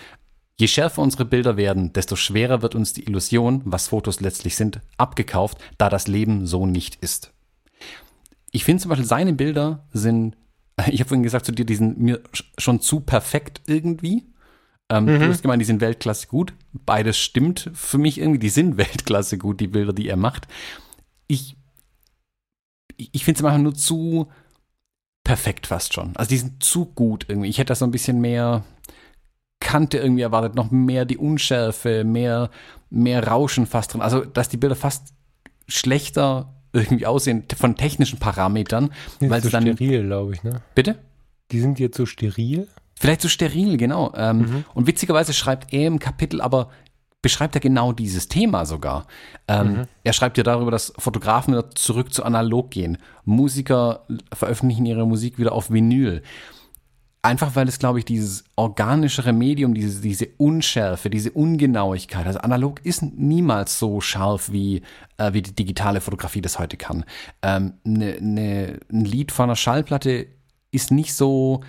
Je schärfer unsere Bilder werden, desto schwerer wird uns die Illusion, was Fotos letztlich sind, abgekauft, da das Leben so nicht ist. Ich finde zum Beispiel, seine Bilder sind, (laughs) ich habe vorhin gesagt zu dir, die sind mir schon zu perfekt irgendwie. Ähm, mhm. Du hast gemeint, die sind Weltklasse gut. Beides stimmt für mich irgendwie. Die sind (laughs) Weltklasse gut, die Bilder, die er macht. Ich, ich finde es einfach nur zu, perfekt fast schon. Also die sind zu gut irgendwie. Ich hätte da so ein bisschen mehr Kante irgendwie erwartet, noch mehr die Unschärfe, mehr, mehr Rauschen fast drin. Also, dass die Bilder fast schlechter irgendwie aussehen von technischen Parametern. Die weil sind so dann, steril, glaube ich, ne? Bitte? Die sind jetzt so steril? Vielleicht so steril, genau. Ähm, mhm. Und witzigerweise schreibt er im Kapitel aber beschreibt er genau dieses Thema sogar. Ähm, mhm. Er schreibt ja darüber, dass Fotografen zurück zu analog gehen. Musiker veröffentlichen ihre Musik wieder auf Vinyl. Einfach weil es, glaube ich, dieses organischere Medium, diese, diese Unschärfe, diese Ungenauigkeit, also analog ist niemals so scharf, wie, äh, wie die digitale Fotografie das heute kann. Ähm, ne, ne, ein Lied von einer Schallplatte ist nicht so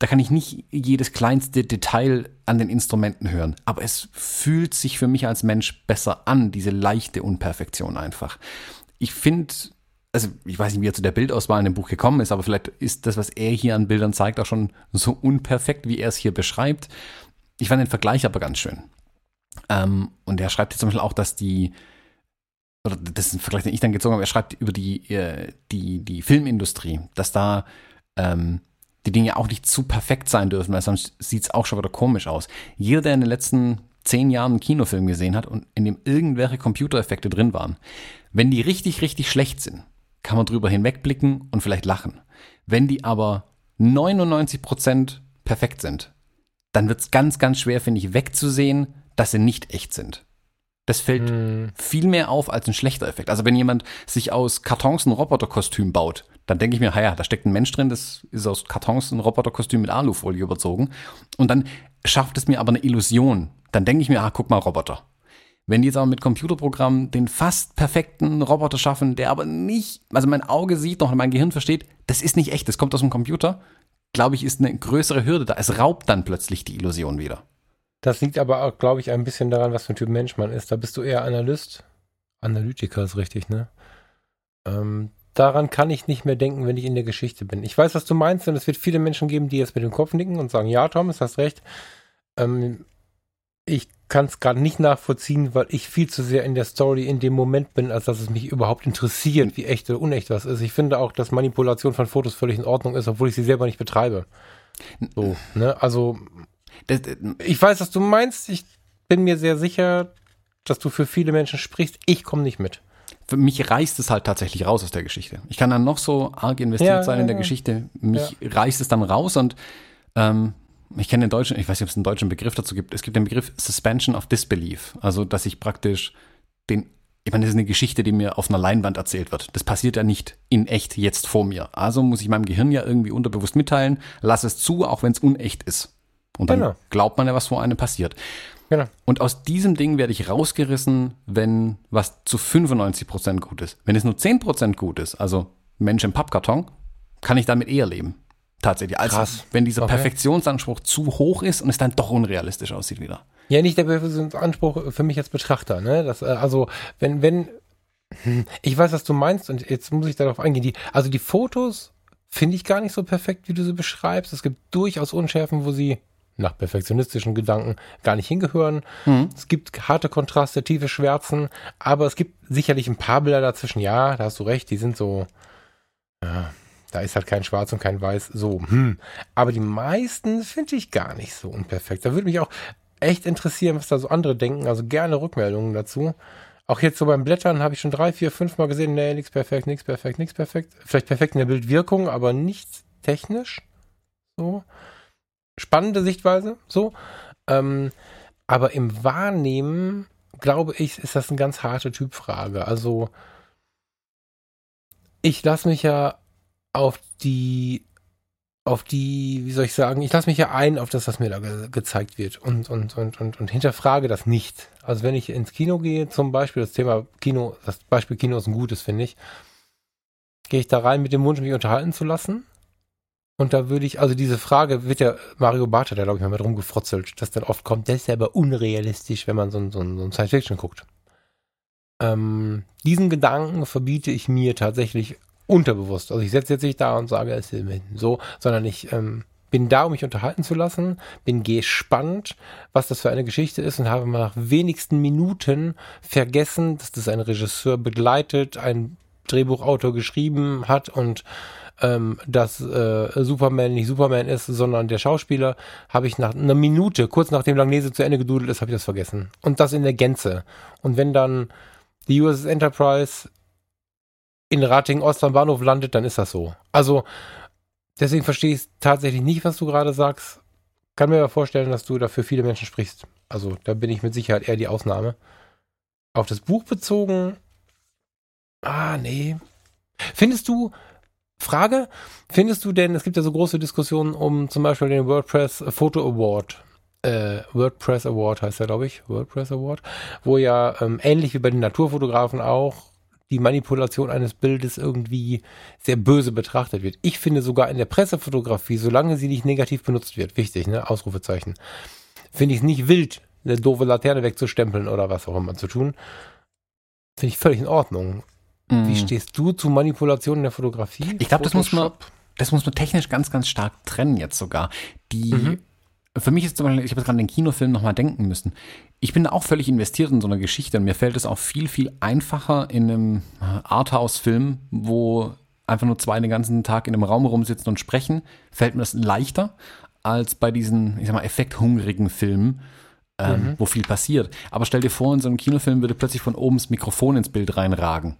da kann ich nicht jedes kleinste Detail an den Instrumenten hören, aber es fühlt sich für mich als Mensch besser an, diese leichte Unperfektion einfach. Ich finde, also ich weiß nicht, wie er zu der Bildauswahl in dem Buch gekommen ist, aber vielleicht ist das, was er hier an Bildern zeigt, auch schon so unperfekt, wie er es hier beschreibt. Ich fand den Vergleich aber ganz schön. Ähm, und er schreibt hier zum Beispiel auch, dass die, oder das ist ein Vergleich, den ich dann gezogen habe, er schreibt über die, äh, die, die Filmindustrie, dass da ähm, die Dinge auch nicht zu perfekt sein dürfen, weil sonst sieht es auch schon wieder komisch aus. Jeder, der in den letzten zehn Jahren einen Kinofilm gesehen hat und in dem irgendwelche Computereffekte drin waren, wenn die richtig, richtig schlecht sind, kann man drüber hinwegblicken und vielleicht lachen. Wenn die aber 99% perfekt sind, dann wird es ganz, ganz schwer, finde ich, wegzusehen, dass sie nicht echt sind. Das fällt hm. viel mehr auf als ein schlechter Effekt. Also wenn jemand sich aus Kartons ein Roboterkostüm baut, dann denke ich mir, ja, da steckt ein Mensch drin, das ist aus Kartons ein Roboterkostüm mit Alufolie überzogen. Und dann schafft es mir aber eine Illusion. Dann denke ich mir, ah, guck mal, Roboter. Wenn die jetzt aber mit Computerprogrammen den fast perfekten Roboter schaffen, der aber nicht, also mein Auge sieht noch mein Gehirn versteht, das ist nicht echt, das kommt aus dem Computer, glaube ich, ist eine größere Hürde da. Es raubt dann plötzlich die Illusion wieder. Das liegt aber auch, glaube ich, ein bisschen daran, was für ein Typ Mensch man ist. Da bist du eher Analyst. Analytiker ist richtig, ne? Ähm, daran kann ich nicht mehr denken, wenn ich in der Geschichte bin. Ich weiß, was du meinst, und es wird viele Menschen geben, die jetzt mit dem Kopf nicken und sagen, ja, Thomas, hast recht. Ähm, ich kann es gerade nicht nachvollziehen, weil ich viel zu sehr in der Story in dem Moment bin, als dass es mich überhaupt interessiert, wie echt oder unecht was ist. Ich finde auch, dass Manipulation von Fotos völlig in Ordnung ist, obwohl ich sie selber nicht betreibe. So, ne? Also, das, ich weiß, was du meinst. Ich bin mir sehr sicher, dass du für viele Menschen sprichst. Ich komme nicht mit für mich reißt es halt tatsächlich raus aus der Geschichte. Ich kann dann noch so arg investiert ja, sein ja, in der ja. Geschichte. Mich reißt es dann raus und ähm, ich kenne den deutschen, ich weiß nicht, ob es einen deutschen Begriff dazu gibt. Es gibt den Begriff Suspension of Disbelief. Also, dass ich praktisch den, ich meine, das ist eine Geschichte, die mir auf einer Leinwand erzählt wird. Das passiert ja nicht in echt jetzt vor mir. Also muss ich meinem Gehirn ja irgendwie unterbewusst mitteilen, lass es zu, auch wenn es unecht ist. Und dann genau. glaubt man ja, was vor einem passiert. Genau. Und aus diesem Ding werde ich rausgerissen, wenn was zu 95 Prozent gut ist. Wenn es nur 10 Prozent gut ist, also Mensch im Pappkarton, kann ich damit eher leben. Tatsächlich. Als Krass. wenn dieser okay. Perfektionsanspruch zu hoch ist und es dann doch unrealistisch aussieht wieder. Ja, nicht der Perfektionsanspruch für mich als Betrachter. Ne? Das, äh, also, wenn, wenn, hm, ich weiß, was du meinst und jetzt muss ich darauf eingehen. Die, also die Fotos finde ich gar nicht so perfekt, wie du sie beschreibst. Es gibt durchaus Unschärfen, wo sie nach perfektionistischen Gedanken gar nicht hingehören. Mhm. Es gibt harte Kontraste, tiefe Schwärzen, aber es gibt sicherlich ein paar Bilder dazwischen. Ja, da hast du recht, die sind so, ja, da ist halt kein Schwarz und kein Weiß. So, hm. Aber die meisten finde ich gar nicht so unperfekt. Da würde mich auch echt interessieren, was da so andere denken. Also gerne Rückmeldungen dazu. Auch jetzt so beim Blättern habe ich schon drei, vier, fünf Mal gesehen, nee, nichts perfekt, nichts perfekt, nichts perfekt. Vielleicht perfekt in der Bildwirkung, aber nichts technisch. So spannende Sichtweise, so. Ähm, aber im Wahrnehmen, glaube ich, ist das eine ganz harte Typfrage. Also, ich lasse mich ja auf die, auf die, wie soll ich sagen, ich lasse mich ja ein auf das, was mir da ge gezeigt wird und, und, und, und, und hinterfrage das nicht. Also, wenn ich ins Kino gehe, zum Beispiel, das Thema Kino, das Beispiel Kino ist ein gutes, finde ich, gehe ich da rein mit dem Wunsch, mich unterhalten zu lassen und da würde ich, also diese Frage wird ja, Mario Barth hat da, glaube ich, mal mit rumgefrotzelt, dass dann oft kommt, das ist ja aber unrealistisch, wenn man so, ein so, ein so ein Science-Fiction guckt. Ähm, diesen Gedanken verbiete ich mir tatsächlich unterbewusst. Also ich setze jetzt nicht da und sage, es ist so, sondern ich ähm, bin da, um mich unterhalten zu lassen, bin gespannt, was das für eine Geschichte ist und habe mal nach wenigsten Minuten vergessen, dass das ein Regisseur begleitet, ein Drehbuchautor geschrieben hat und ähm, dass äh, Superman nicht Superman ist, sondern der Schauspieler, habe ich nach einer Minute, kurz nachdem Langnese zu Ende gedudelt ist, habe ich das vergessen. Und das in der Gänze. Und wenn dann die USS Enterprise in Rating Ost am Bahnhof landet, dann ist das so. Also, deswegen verstehe ich tatsächlich nicht, was du gerade sagst. Kann mir aber vorstellen, dass du dafür viele Menschen sprichst. Also, da bin ich mit Sicherheit eher die Ausnahme. Auf das Buch bezogen, ah, nee. Findest du, Frage, findest du denn, es gibt ja so große Diskussionen um zum Beispiel den WordPress Photo Award, äh, WordPress Award heißt ja, glaube ich, WordPress Award, wo ja ähm, ähnlich wie bei den Naturfotografen auch die Manipulation eines Bildes irgendwie sehr böse betrachtet wird. Ich finde sogar in der Pressefotografie, solange sie nicht negativ benutzt wird, wichtig, ne, Ausrufezeichen, finde ich es nicht wild, eine doofe Laterne wegzustempeln oder was auch immer zu tun. Finde ich völlig in Ordnung. Mhm. Wie stehst du zu Manipulation in der Fotografie? Ich glaube, das muss man, das muss man technisch ganz, ganz stark trennen jetzt sogar. Die, mhm. für mich ist zum Beispiel, ich habe gerade an den Kinofilm nochmal denken müssen. Ich bin auch völlig investiert in so eine Geschichte und mir fällt es auch viel, viel einfacher in einem Arthouse-Film, wo einfach nur zwei den ganzen Tag in einem Raum rumsitzen und sprechen, fällt mir das leichter als bei diesen, ich sag mal, effekthungrigen Filmen, ähm, mhm. wo viel passiert. Aber stell dir vor, in so einem Kinofilm würde plötzlich von oben das Mikrofon ins Bild reinragen.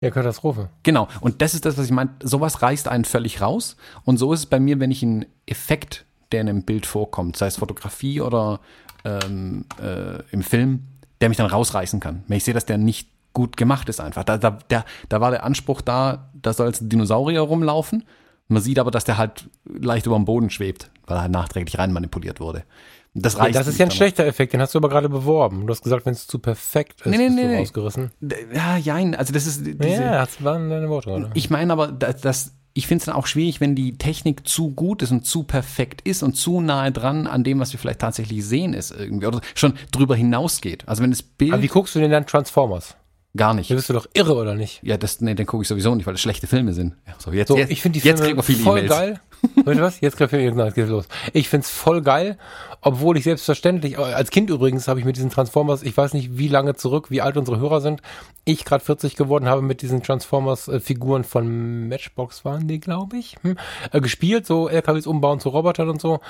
Ja, Katastrophe. Genau. Und das ist das, was ich meine. Sowas reißt einen völlig raus. Und so ist es bei mir, wenn ich einen Effekt, der in einem Bild vorkommt, sei es Fotografie oder ähm, äh, im Film, der mich dann rausreißen kann. Wenn ich sehe, dass der nicht gut gemacht ist einfach. Da, da, der, da war der Anspruch da, da soll als Dinosaurier rumlaufen. Man sieht aber, dass der halt leicht über dem Boden schwebt, weil er halt nachträglich rein manipuliert wurde. Das reicht. Ja, das ist ja ein schlechter Effekt, den hast du aber gerade beworben. Du hast gesagt, wenn es zu perfekt ist, nee, nee, bist nee, du rausgerissen. Ja, jein, also das ist diese, Ja, das waren deine Worte gerade. Ich meine aber, dass, dass ich finde es dann auch schwierig, wenn die Technik zu gut ist und zu perfekt ist und zu nahe dran an dem, was wir vielleicht tatsächlich sehen, ist irgendwie. Oder schon drüber hinausgeht. Also wenn das Bild. Aber wie guckst du denn dann Transformers? Gar nicht. Da bist du doch irre, oder nicht? Ja, das, nee, den gucke ich sowieso nicht, weil das schlechte Filme sind. Ja, so, jetzt, so, jetzt, ich finde die Filme jetzt kriegen wir viele voll e geil. weißt du was? Jetzt kriegen wir, jetzt geht's los. Ich find's voll geil, obwohl ich selbstverständlich, als Kind übrigens habe ich mit diesen Transformers, ich weiß nicht wie lange zurück, wie alt unsere Hörer sind, ich gerade 40 geworden habe mit diesen Transformers-Figuren von Matchbox waren die, glaube ich, hm, äh, gespielt, so LKWs umbauen zu Robotern und so.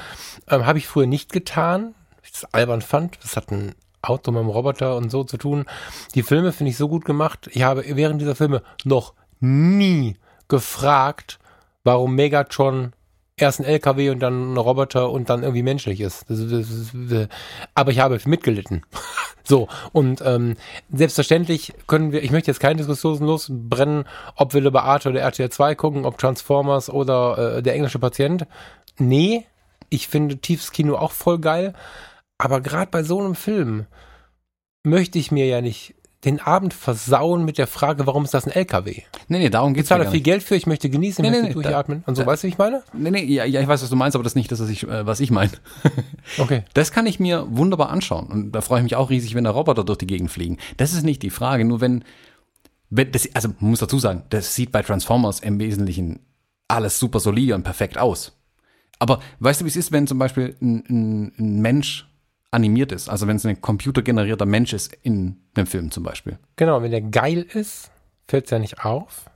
Ähm, habe ich früher nicht getan, ich das albern fand. Das hat einen Auto mit dem Roboter und so zu tun. Die Filme finde ich so gut gemacht. Ich habe während dieser Filme noch nie gefragt, warum Megatron erst ein LKW und dann ein Roboter und dann irgendwie menschlich ist. Das, das, das, aber ich habe mitgelitten. (laughs) so, und ähm, selbstverständlich können wir, ich möchte jetzt keine Diskussion losbrennen, ob wir über Arte oder RTL 2 gucken, ob Transformers oder äh, der englische Patient. Nee, ich finde tiefes Kino auch voll geil. Aber gerade bei so einem Film möchte ich mir ja nicht den Abend versauen mit der Frage, warum ist das ein LKW? Nee, nee, darum geht's Ich zahle viel Geld für, ich möchte genießen, ich nee, möchte nee, durchatmen und so, da, weißt du, wie ich meine? Nee, nee, ja, ja, ich weiß, was du meinst, aber das ist nicht das, was ich, äh, was ich meine. (laughs) okay. Das kann ich mir wunderbar anschauen und da freue ich mich auch riesig, wenn da Roboter durch die Gegend fliegen. Das ist nicht die Frage, nur wenn, wenn das, also man muss dazu sagen, das sieht bei Transformers im Wesentlichen alles super solide und perfekt aus. Aber weißt du, wie es ist, wenn zum Beispiel ein, ein, ein Mensch animiert ist. Also wenn es ein computergenerierter Mensch ist in einem Film zum Beispiel. Genau, wenn der geil ist, fällt es ja nicht auf.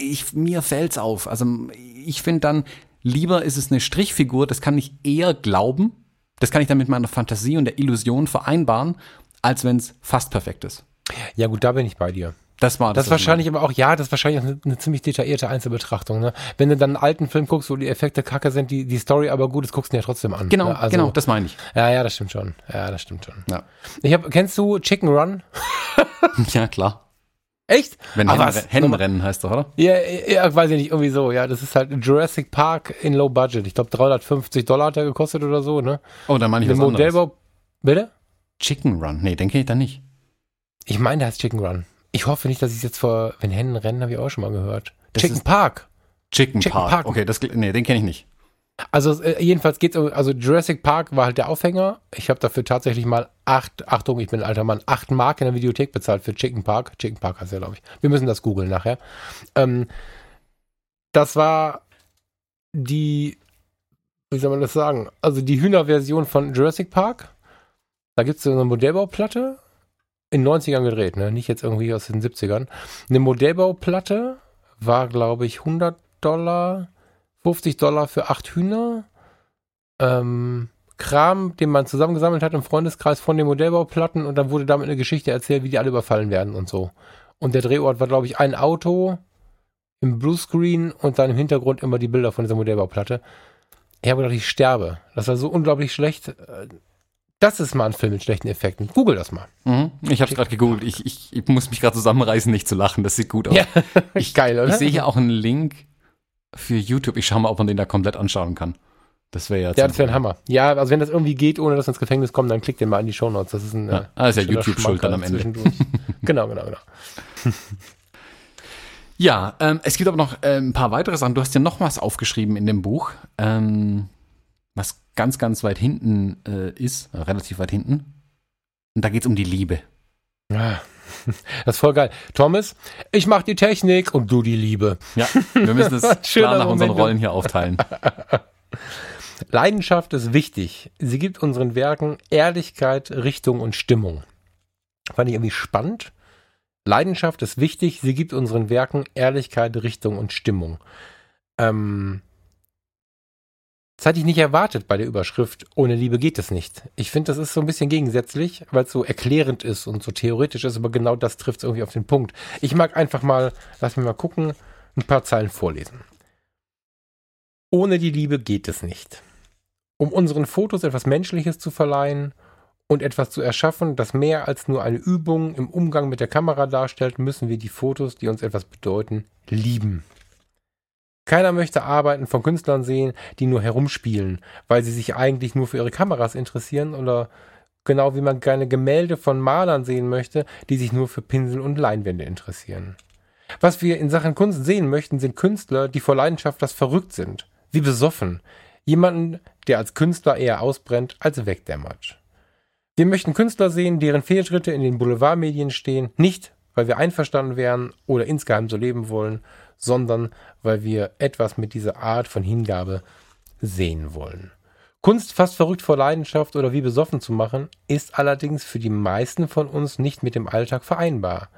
Ich, mir fällt's auf. Also ich finde dann, lieber ist es eine Strichfigur, das kann ich eher glauben, das kann ich dann mit meiner Fantasie und der Illusion vereinbaren, als wenn es fast perfekt ist. Ja gut, da bin ich bei dir. Das war das. Das wahrscheinlich aber auch, ja, das ist wahrscheinlich eine, eine, ziemlich detaillierte Einzelbetrachtung. Ne? Wenn du dann einen alten Film guckst, wo die Effekte kacke sind, die, die Story aber gut ist, guckst du ihn ja trotzdem an. Genau, ne? also, genau, das meine ich. Ja, ja, das stimmt schon. Ja, das stimmt schon. Ja. Ich hab, kennst du Chicken Run? (laughs) ja, klar. Echt? Wenn Hennen, Hennenrennen heißt doch, oder? Ja, ja, weiß ich nicht, irgendwie so. Ja, das ist halt Jurassic Park in Low Budget. Ich glaube, 350 Dollar hat er gekostet oder so, ne? Oh, dann meine ich was Modellbau. Anderes. Bitte? Chicken Run. Nee, denke ich da nicht. Ich meine, der heißt Chicken Run. Ich hoffe nicht, dass ich es jetzt vor, wenn Hennen rennen, habe ich auch schon mal gehört. Das Chicken Park. Chicken, Chicken Park. Park. Okay, das, nee, den kenne ich nicht. Also äh, jedenfalls geht's um, also Jurassic Park war halt der Aufhänger. Ich habe dafür tatsächlich mal acht, Achtung, ich bin ein alter Mann, acht Mark in der Videothek bezahlt für Chicken Park. Chicken Park heißt ja, glaube ich. Wir müssen das googeln nachher. Ähm, das war die, wie soll man das sagen? Also die Hühnerversion von Jurassic Park. Da gibt es so eine Modellbauplatte in den 90ern gedreht, ne? nicht jetzt irgendwie aus den 70ern. Eine Modellbauplatte war, glaube ich, 100 Dollar, 50 Dollar für acht Hühner. Ähm, Kram, den man zusammengesammelt hat im Freundeskreis von den Modellbauplatten und dann wurde damit eine Geschichte erzählt, wie die alle überfallen werden und so. Und der Drehort war, glaube ich, ein Auto im Bluescreen und dann im Hintergrund immer die Bilder von dieser Modellbauplatte. Ich habe gedacht, ich sterbe. Das war so unglaublich schlecht. Das ist mal ein Film mit schlechten Effekten. Google das mal. Mhm. Ich habe es gerade gegoogelt. Ich, ich, ich, muss mich gerade zusammenreißen, nicht zu lachen. Das sieht gut aus. Ja, (laughs) ich, geil, oder? Ich sehe hier auch einen Link für YouTube. Ich schaue mal, ob man den da komplett anschauen kann. Das wäre ja. Ja, das wäre ein Hammer. Ja, also wenn das irgendwie geht, ohne dass wir ins Gefängnis kommen, dann klickt den mal in die Shownotes. Das ist ein. Ja. Ah, ist ja YouTube schuld dann am Ende. (laughs) genau, genau, genau. Ja, ähm, es gibt aber noch äh, ein paar weitere Sachen. Du hast ja noch was aufgeschrieben in dem Buch, ähm, was ganz, ganz weit hinten äh, ist, äh, relativ weit hinten. Und da geht es um die Liebe. Ja. (laughs) Das ist voll geil. Thomas, ich mach die Technik und du die Liebe. Ja, wir müssen das (laughs) klar nach unseren. Rollen hier aufteilen. (laughs) Leidenschaft ist wichtig. Sie gibt unseren Werken Ehrlichkeit, Richtung und Stimmung. Fand ich irgendwie spannend. Leidenschaft ist wichtig. Sie gibt unseren Werken Ehrlichkeit, Richtung und Stimmung. Ähm, das hatte ich nicht erwartet bei der Überschrift. Ohne Liebe geht es nicht. Ich finde, das ist so ein bisschen gegensätzlich, weil es so erklärend ist und so theoretisch ist, aber genau das trifft es irgendwie auf den Punkt. Ich mag einfach mal, lass mich mal gucken, ein paar Zeilen vorlesen. Ohne die Liebe geht es nicht. Um unseren Fotos etwas Menschliches zu verleihen und etwas zu erschaffen, das mehr als nur eine Übung im Umgang mit der Kamera darstellt, müssen wir die Fotos, die uns etwas bedeuten, lieben. Keiner möchte Arbeiten von Künstlern sehen, die nur herumspielen, weil sie sich eigentlich nur für ihre Kameras interessieren oder genau wie man keine Gemälde von Malern sehen möchte, die sich nur für Pinsel und Leinwände interessieren. Was wir in Sachen Kunst sehen möchten, sind Künstler, die vor Leidenschaft das verrückt sind, wie besoffen. Jemanden, der als Künstler eher ausbrennt als wegdämmert. Wir möchten Künstler sehen, deren Fehltritte in den Boulevardmedien stehen, nicht weil wir einverstanden wären oder insgeheim so leben wollen, sondern weil wir etwas mit dieser Art von Hingabe sehen wollen. Kunst fast verrückt vor Leidenschaft oder wie besoffen zu machen, ist allerdings für die meisten von uns nicht mit dem Alltag vereinbar.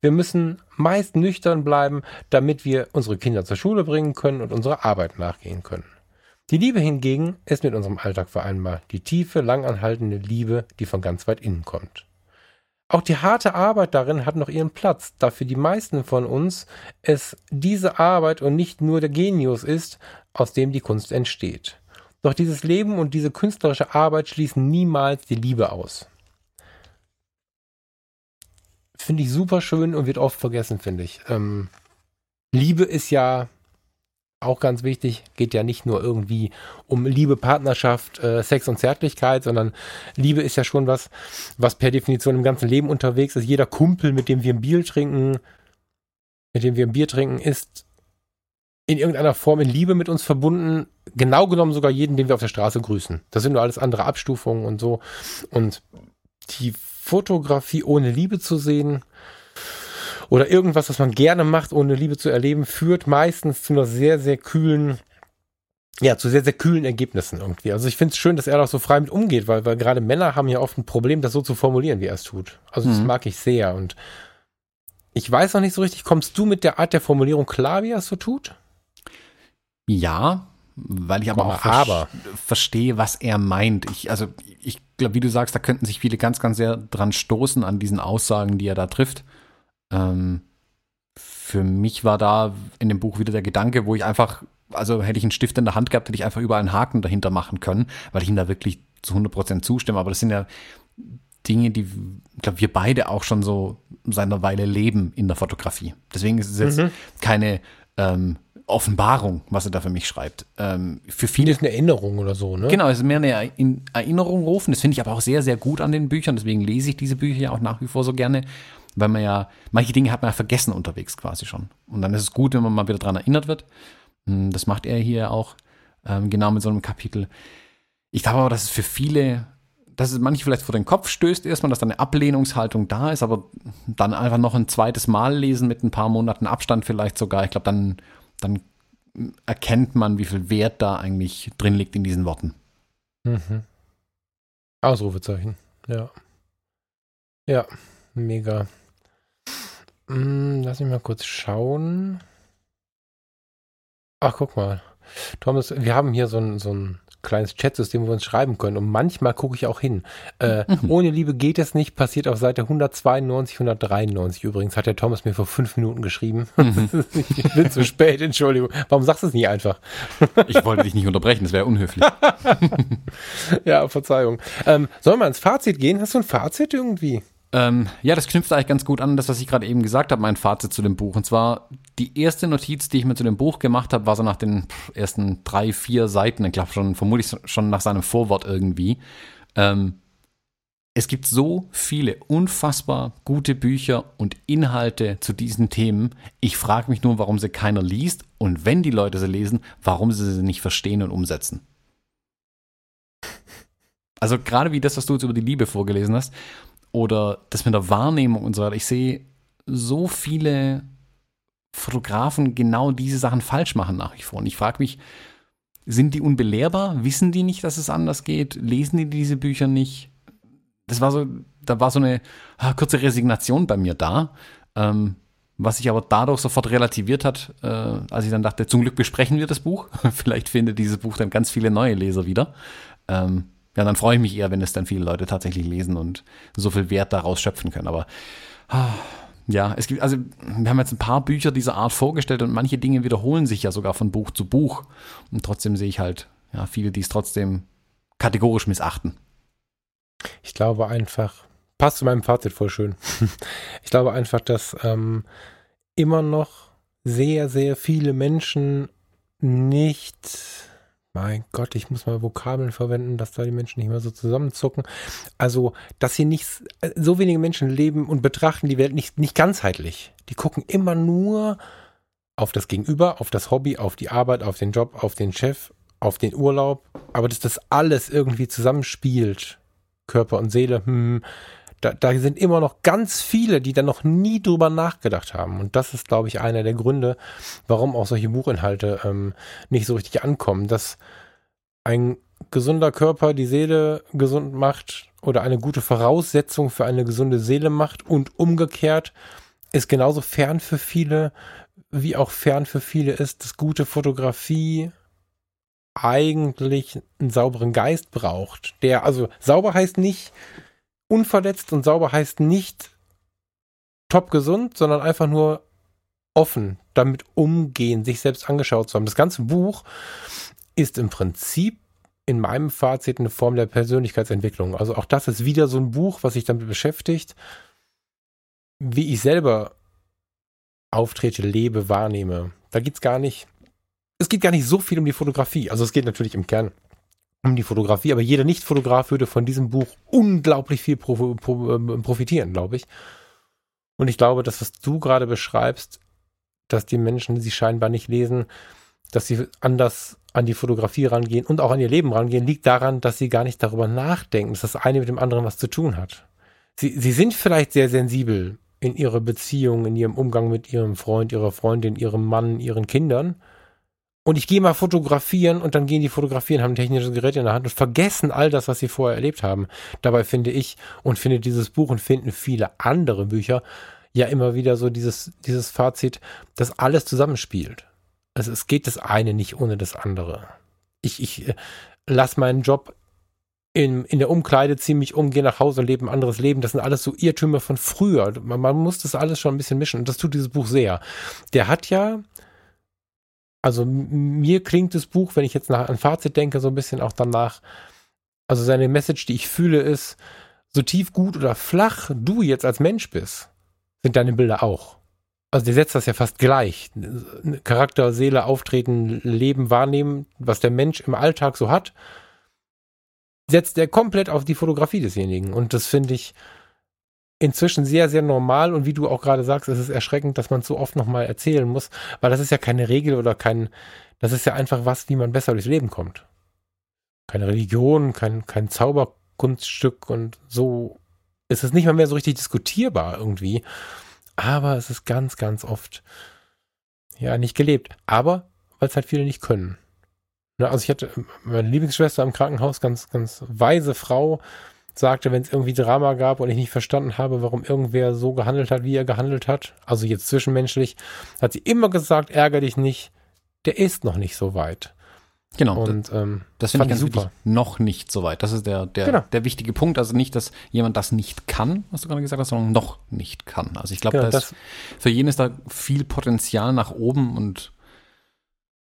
Wir müssen meist nüchtern bleiben, damit wir unsere Kinder zur Schule bringen können und unserer Arbeit nachgehen können. Die Liebe hingegen ist mit unserem Alltag vereinbar. Die tiefe, langanhaltende Liebe, die von ganz weit innen kommt. Auch die harte Arbeit darin hat noch ihren Platz, da für die meisten von uns es diese Arbeit und nicht nur der Genius ist, aus dem die Kunst entsteht. Doch dieses Leben und diese künstlerische Arbeit schließen niemals die Liebe aus. Finde ich super schön und wird oft vergessen, finde ich. Ähm, Liebe ist ja auch ganz wichtig, geht ja nicht nur irgendwie um Liebe, Partnerschaft, äh, Sex und Zärtlichkeit, sondern Liebe ist ja schon was, was per Definition im ganzen Leben unterwegs ist. Jeder Kumpel, mit dem wir ein Bier trinken, mit dem wir ein Bier trinken, ist in irgendeiner Form in Liebe mit uns verbunden. Genau genommen sogar jeden, den wir auf der Straße grüßen. Das sind nur alles andere Abstufungen und so. Und die Fotografie ohne Liebe zu sehen, oder irgendwas, was man gerne macht, ohne Liebe zu erleben, führt meistens zu einer sehr, sehr kühlen, ja, zu sehr, sehr kühlen Ergebnissen irgendwie. Also ich finde es schön, dass er da so frei mit umgeht, weil, weil gerade Männer haben ja oft ein Problem, das so zu formulieren, wie er es tut. Also das Mhm. mag ich sehr und ich weiß noch nicht so richtig, kommst du mit der Art der Formulierung klar, wie er es so tut? Ja, weil ich aber Aber- auch ver aber. verstehe, was er meint. Ich, also ich glaube, wie du sagst, da könnten sich viele ganz, ganz sehr dran stoßen an diesen Aussagen, die er da trifft. Ähm, für mich war da in dem Buch wieder der Gedanke, wo ich einfach, also hätte ich einen Stift in der Hand gehabt, hätte ich einfach überall einen Haken dahinter machen können, weil ich ihm da wirklich zu 100% zustimme. Aber das sind ja Dinge, die, ich glaube, wir beide auch schon so seit einer Weile leben in der Fotografie. Deswegen ist es jetzt Mhm. keine ähm, Offenbarung, was er da für mich schreibt. Ähm, für viele ist eine Erinnerung oder so, ne? Genau, es ist mehr eine in Erinnerung rufen. Das finde ich aber auch sehr, sehr gut an den Büchern. Deswegen lese ich diese Bücher ja auch nach wie vor so gerne, weil man ja, manche Dinge hat man ja vergessen unterwegs quasi schon. Und dann ist es gut, wenn man mal wieder dran erinnert wird. Hm, Das macht er hier auch ähm, genau mit so einem Kapitel. Ich glaube aber, dass es für viele, dass es manche vielleicht vor den Kopf stößt erstmal, dass da eine Ablehnungshaltung da ist, aber dann einfach noch ein zweites Mal lesen mit ein paar Monaten Abstand vielleicht sogar. Ich glaube, dann, dann erkennt man, wie viel Wert da eigentlich drin liegt in diesen Worten. Mhm. Ausrufezeichen, ja. Ja, mega. Hm, lass mich mal kurz schauen. Ach, guck mal. Thomas, wir haben hier so ein, so ein kleines Chatsystem, wo wir uns schreiben können. Und manchmal gucke ich auch hin. Äh, Mhm. (laughs) Ohne Liebe geht es nicht, passiert auf Seite 192, 193 übrigens. Hat der Thomas mir vor fünf Minuten geschrieben. (laughs) Mhm. (laughs) ich bin zu spät, Entschuldigung. Warum sagst du es nicht einfach? Ich wollte dich nicht unterbrechen, das wäre unhöflich. Ja, Verzeihung. Ähm, sollen wir ins Fazit gehen? Hast du ein Fazit irgendwie? Ähm, ja, das knüpft eigentlich ganz gut an, das, was ich gerade eben gesagt habe, mein Fazit zu dem Buch. Und zwar, die erste Notiz, die ich mir zu dem Buch gemacht habe, war so nach den ersten drei, vier Seiten, ich glaube schon, vermutlich schon nach seinem Vorwort irgendwie. Ähm, es gibt so viele unfassbar gute Bücher und Inhalte zu diesen Themen. Ich frage mich nur, warum sie keiner liest und wenn die Leute sie lesen, warum sie sie nicht verstehen und umsetzen. Also gerade wie das, was du jetzt über die Liebe vorgelesen hast, oder das mit der Wahrnehmung und so weiter. Ich sehe so viele Fotografen genau diese Sachen falsch machen nach wie vor. Und ich frage mich, sind die unbelehrbar? Wissen die nicht, dass es anders geht? Lesen die diese Bücher nicht? Das war so, da war so eine ah, kurze Resignation bei mir da, ähm, was sich aber dadurch sofort relativiert hat, äh, als ich dann dachte, zum Glück besprechen wir das Buch. (laughs) Vielleicht findet dieses Buch dann ganz viele neue Leser wieder. Ähm, ja, dann freue ich mich eher, wenn es dann viele Leute tatsächlich lesen und so viel Wert daraus schöpfen können. Aber ah, ja, es gibt, also wir haben jetzt ein paar Bücher dieser Art vorgestellt und manche Dinge wiederholen sich ja sogar von Buch zu Buch. Und trotzdem sehe ich halt, ja, viele, die es trotzdem kategorisch missachten. Ich glaube einfach, passt zu meinem Fazit voll schön. (laughs) ich glaube einfach, dass ähm, immer noch sehr, sehr viele Menschen nicht mein Gott, ich muss mal Vokabeln verwenden, dass da die Menschen nicht mehr so zusammenzucken. Also, dass hier nicht so wenige Menschen leben und betrachten die Welt nicht, nicht ganzheitlich. Die gucken immer nur auf das Gegenüber, auf das Hobby, auf die Arbeit, auf den Job, auf den Chef, auf den Urlaub. Aber dass das alles irgendwie zusammenspielt, Körper und Seele, hm, da, da sind immer noch ganz viele, die da noch nie drüber nachgedacht haben. Und das ist, glaube ich, einer der Gründe, warum auch solche Buchinhalte ähm, nicht so richtig ankommen. Dass ein gesunder Körper die Seele gesund macht oder eine gute Voraussetzung für eine gesunde Seele macht und umgekehrt ist genauso fern für viele, wie auch fern für viele ist, dass gute Fotografie eigentlich einen sauberen Geist braucht. Der, also sauber heißt nicht, unverletzt und sauber heißt nicht top gesund, sondern einfach nur offen damit umgehen, sich selbst angeschaut zu haben. Das ganze Buch ist im Prinzip in meinem Fazit eine Form der Persönlichkeitsentwicklung. Also auch das ist wieder so ein Buch, was sich damit beschäftigt, wie ich selber auftrete, lebe, wahrnehme. Da geht es gar nicht, es geht gar nicht so viel um die Fotografie. Also es geht natürlich im Kern um die Fotografie, aber jeder Nicht-Fotograf würde von diesem Buch unglaublich viel ähm, profitieren, glaube ich. Und ich glaube, das, was du gerade beschreibst, dass die Menschen, sie scheinbar nicht lesen, dass sie anders an die Fotografie rangehen und auch an ihr Leben rangehen, liegt daran, dass sie gar nicht darüber nachdenken, dass das eine mit dem anderen was zu tun hat. Sie, sie sind vielleicht sehr sensibel in ihrer Beziehung, in ihrem Umgang mit ihrem Freund, ihrer Freundin, ihrem Mann, ihren Kindern und ich gehe mal fotografieren und dann gehen die fotografieren, haben ein technisches Gerät in der Hand und vergessen all das, was sie vorher erlebt haben. Dabei finde ich und finde dieses Buch und finden viele andere Bücher ja immer wieder so dieses, dieses Fazit, dass alles zusammenspielt. Also es geht das eine nicht ohne das andere. Ich, ich äh, lasse meinen Job in, in der Umkleide ziemlich um, gehe nach Hause und lebe ein anderes Leben. Das sind alles so Irrtümer von früher. Man, man muss das alles schon ein bisschen mischen und das tut dieses Buch sehr. Der hat ja also mir klingt das Buch, wenn ich jetzt nach ein Fazit denke, so ein bisschen auch danach. Also seine Message, die ich fühle, ist, so tief, gut oder flach du jetzt als Mensch bist, sind deine Bilder auch. Also der setzt das ja fast gleich. Charakter, Seele, Auftreten, Leben, Wahrnehmen, was der Mensch im Alltag so hat, setzt er komplett auf die Fotografie desjenigen. Und das finde ich, inzwischen sehr, sehr normal und wie du auch gerade sagst, es ist erschreckend, dass man so oft nochmal erzählen muss, weil das ist ja keine Regel oder kein, das ist ja einfach was, wie man besser durchs Leben kommt. Keine Religion, kein, kein Zauberkunststück und so ist es nicht mal mehr so richtig diskutierbar irgendwie. Aber es ist ganz, ganz oft ja nicht gelebt. Aber weil es halt viele nicht können. Ne, also ich hatte meine Lieblingsschwester im Krankenhaus, ganz, ganz weise Frau, sagte, wenn es irgendwie Drama gab und ich nicht verstanden habe, warum irgendwer so gehandelt hat, wie er gehandelt hat, also jetzt zwischenmenschlich, hat sie immer gesagt, ärgere dich nicht, der ist noch nicht so weit. Genau. Und ähm, das finde ich ganz super. Wichtig. Noch nicht so weit. Das ist der, der, genau. der wichtige Punkt. Also nicht, dass jemand das nicht kann, was du gerade gesagt hast, sondern noch nicht kann. Also ich glaube, genau, da ist, für jeden ist da viel Potenzial nach oben und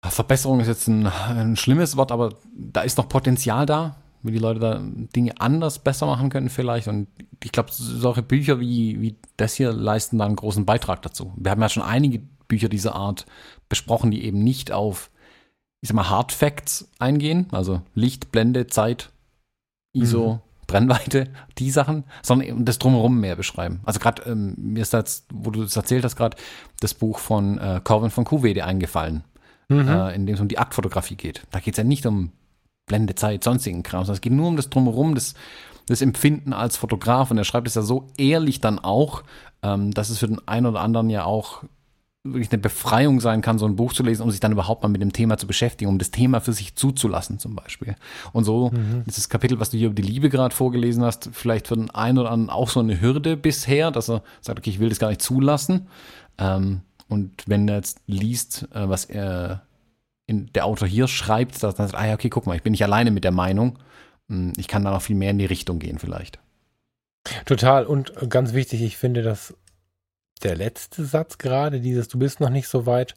Verbesserung ist jetzt ein, ein schlimmes Wort, aber da ist noch Potenzial da wie die Leute da Dinge anders besser machen können vielleicht. Und ich glaube, solche Bücher wie, wie das hier leisten da einen großen Beitrag dazu. Wir haben ja schon einige Bücher dieser Art besprochen, die eben nicht auf, ich sag mal, Hard Facts eingehen, also Licht, Blende, Zeit, ISO, mhm. Brennweite, die Sachen, sondern das drumherum mehr beschreiben. Also gerade ähm, mir ist das, wo du das erzählt hast, gerade das Buch von äh, Corvin von Kuwede eingefallen, mhm. äh, in dem es um die Aktfotografie geht. Da geht es ja nicht um Blende, Zeit, sonstigen Kram, sondern es geht nur um das drumherum, das, das Empfinden als Fotograf. Und er schreibt es ja so ehrlich dann auch, ähm, dass es für den einen oder anderen ja auch wirklich eine Befreiung sein kann, so ein Buch zu lesen, um sich dann überhaupt mal mit dem Thema zu beschäftigen, um das Thema für sich zuzulassen zum Beispiel. Und so mhm. ist das Kapitel, was du hier über die Liebe gerade vorgelesen hast, vielleicht für den einen oder anderen auch so eine Hürde bisher, dass er sagt, okay, ich will das gar nicht zulassen. Ähm, und wenn er jetzt liest, äh, was er in, der Autor hier schreibt, dass dann sagt, ah ja, okay, guck mal, ich bin nicht alleine mit der Meinung. Hm, ich kann da noch viel mehr in die Richtung gehen vielleicht. Total. Und ganz wichtig, ich finde, dass der letzte Satz gerade, dieses Du bist noch nicht so weit,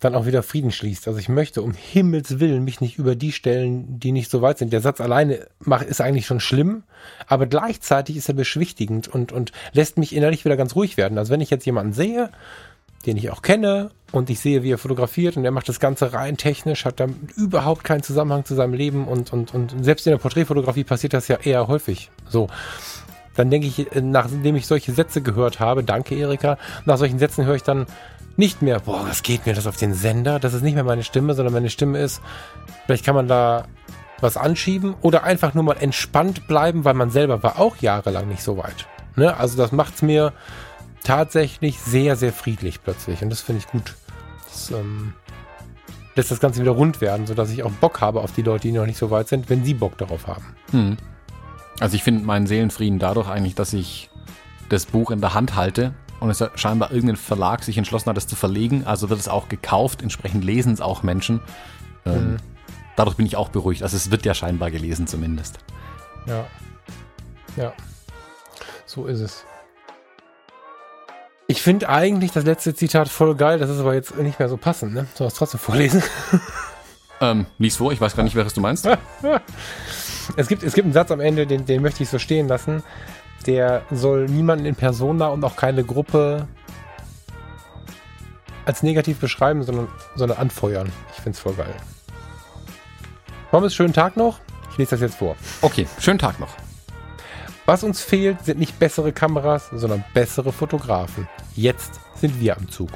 dann auch wieder Frieden schließt. Also ich möchte um Himmels Willen mich nicht über die stellen, die nicht so weit sind. Der Satz alleine ist eigentlich schon schlimm, aber gleichzeitig ist er beschwichtigend und, und lässt mich innerlich wieder ganz ruhig werden. Also wenn ich jetzt jemanden sehe, den ich auch kenne und ich sehe, wie er fotografiert und er macht das Ganze rein technisch, hat da überhaupt keinen Zusammenhang zu seinem Leben und, und, und selbst in der Porträtfotografie passiert das ja eher häufig. So dann denke ich, äh, nachdem ich solche Sätze gehört habe, danke Erika, nach solchen Sätzen höre ich dann nicht mehr, boah, was geht mir das auf den Sender? Das ist nicht mehr meine Stimme, sondern meine Stimme ist, vielleicht kann man da was anschieben oder einfach nur mal entspannt bleiben, weil man selber war auch jahrelang nicht so weit. Ne? Also das macht es mir tatsächlich sehr, sehr friedlich plötzlich und das finde ich gut. Das ähm, lässt das Ganze wieder rund werden, sodass ich auch Bock habe auf die Leute, die noch nicht so weit sind, wenn sie Bock darauf haben. Hm. Also ich finde meinen Seelenfrieden dadurch eigentlich, dass ich das Buch in der Hand halte und es scheinbar irgendein Verlag sich entschlossen hat, es zu verlegen. Also wird es auch gekauft, entsprechend lesen es auch Menschen. Ähm, mhm. Dadurch bin ich auch beruhigt. Also es wird ja scheinbar gelesen zumindest. Ja. Ja. So ist es. Ich finde eigentlich das letzte Zitat voll geil, das ist aber jetzt nicht mehr so passend, ne? Soll es trotzdem vorlesen? Ähm, lies vor, ich weiß gar nicht, welches du meinst. (laughs) Es gibt, es gibt einen Satz am Ende, den, den möchte ich so stehen lassen. Der soll niemanden in Persona und auch keine Gruppe als negativ beschreiben, sondern, sondern anfeuern. Ich finde es voll geil. Thomas, schönen Tag noch. Ich lese das jetzt vor. Okay, schönen Tag noch. Was uns fehlt, sind nicht bessere Kameras, sondern bessere Fotografen. Jetzt sind wir am Zug.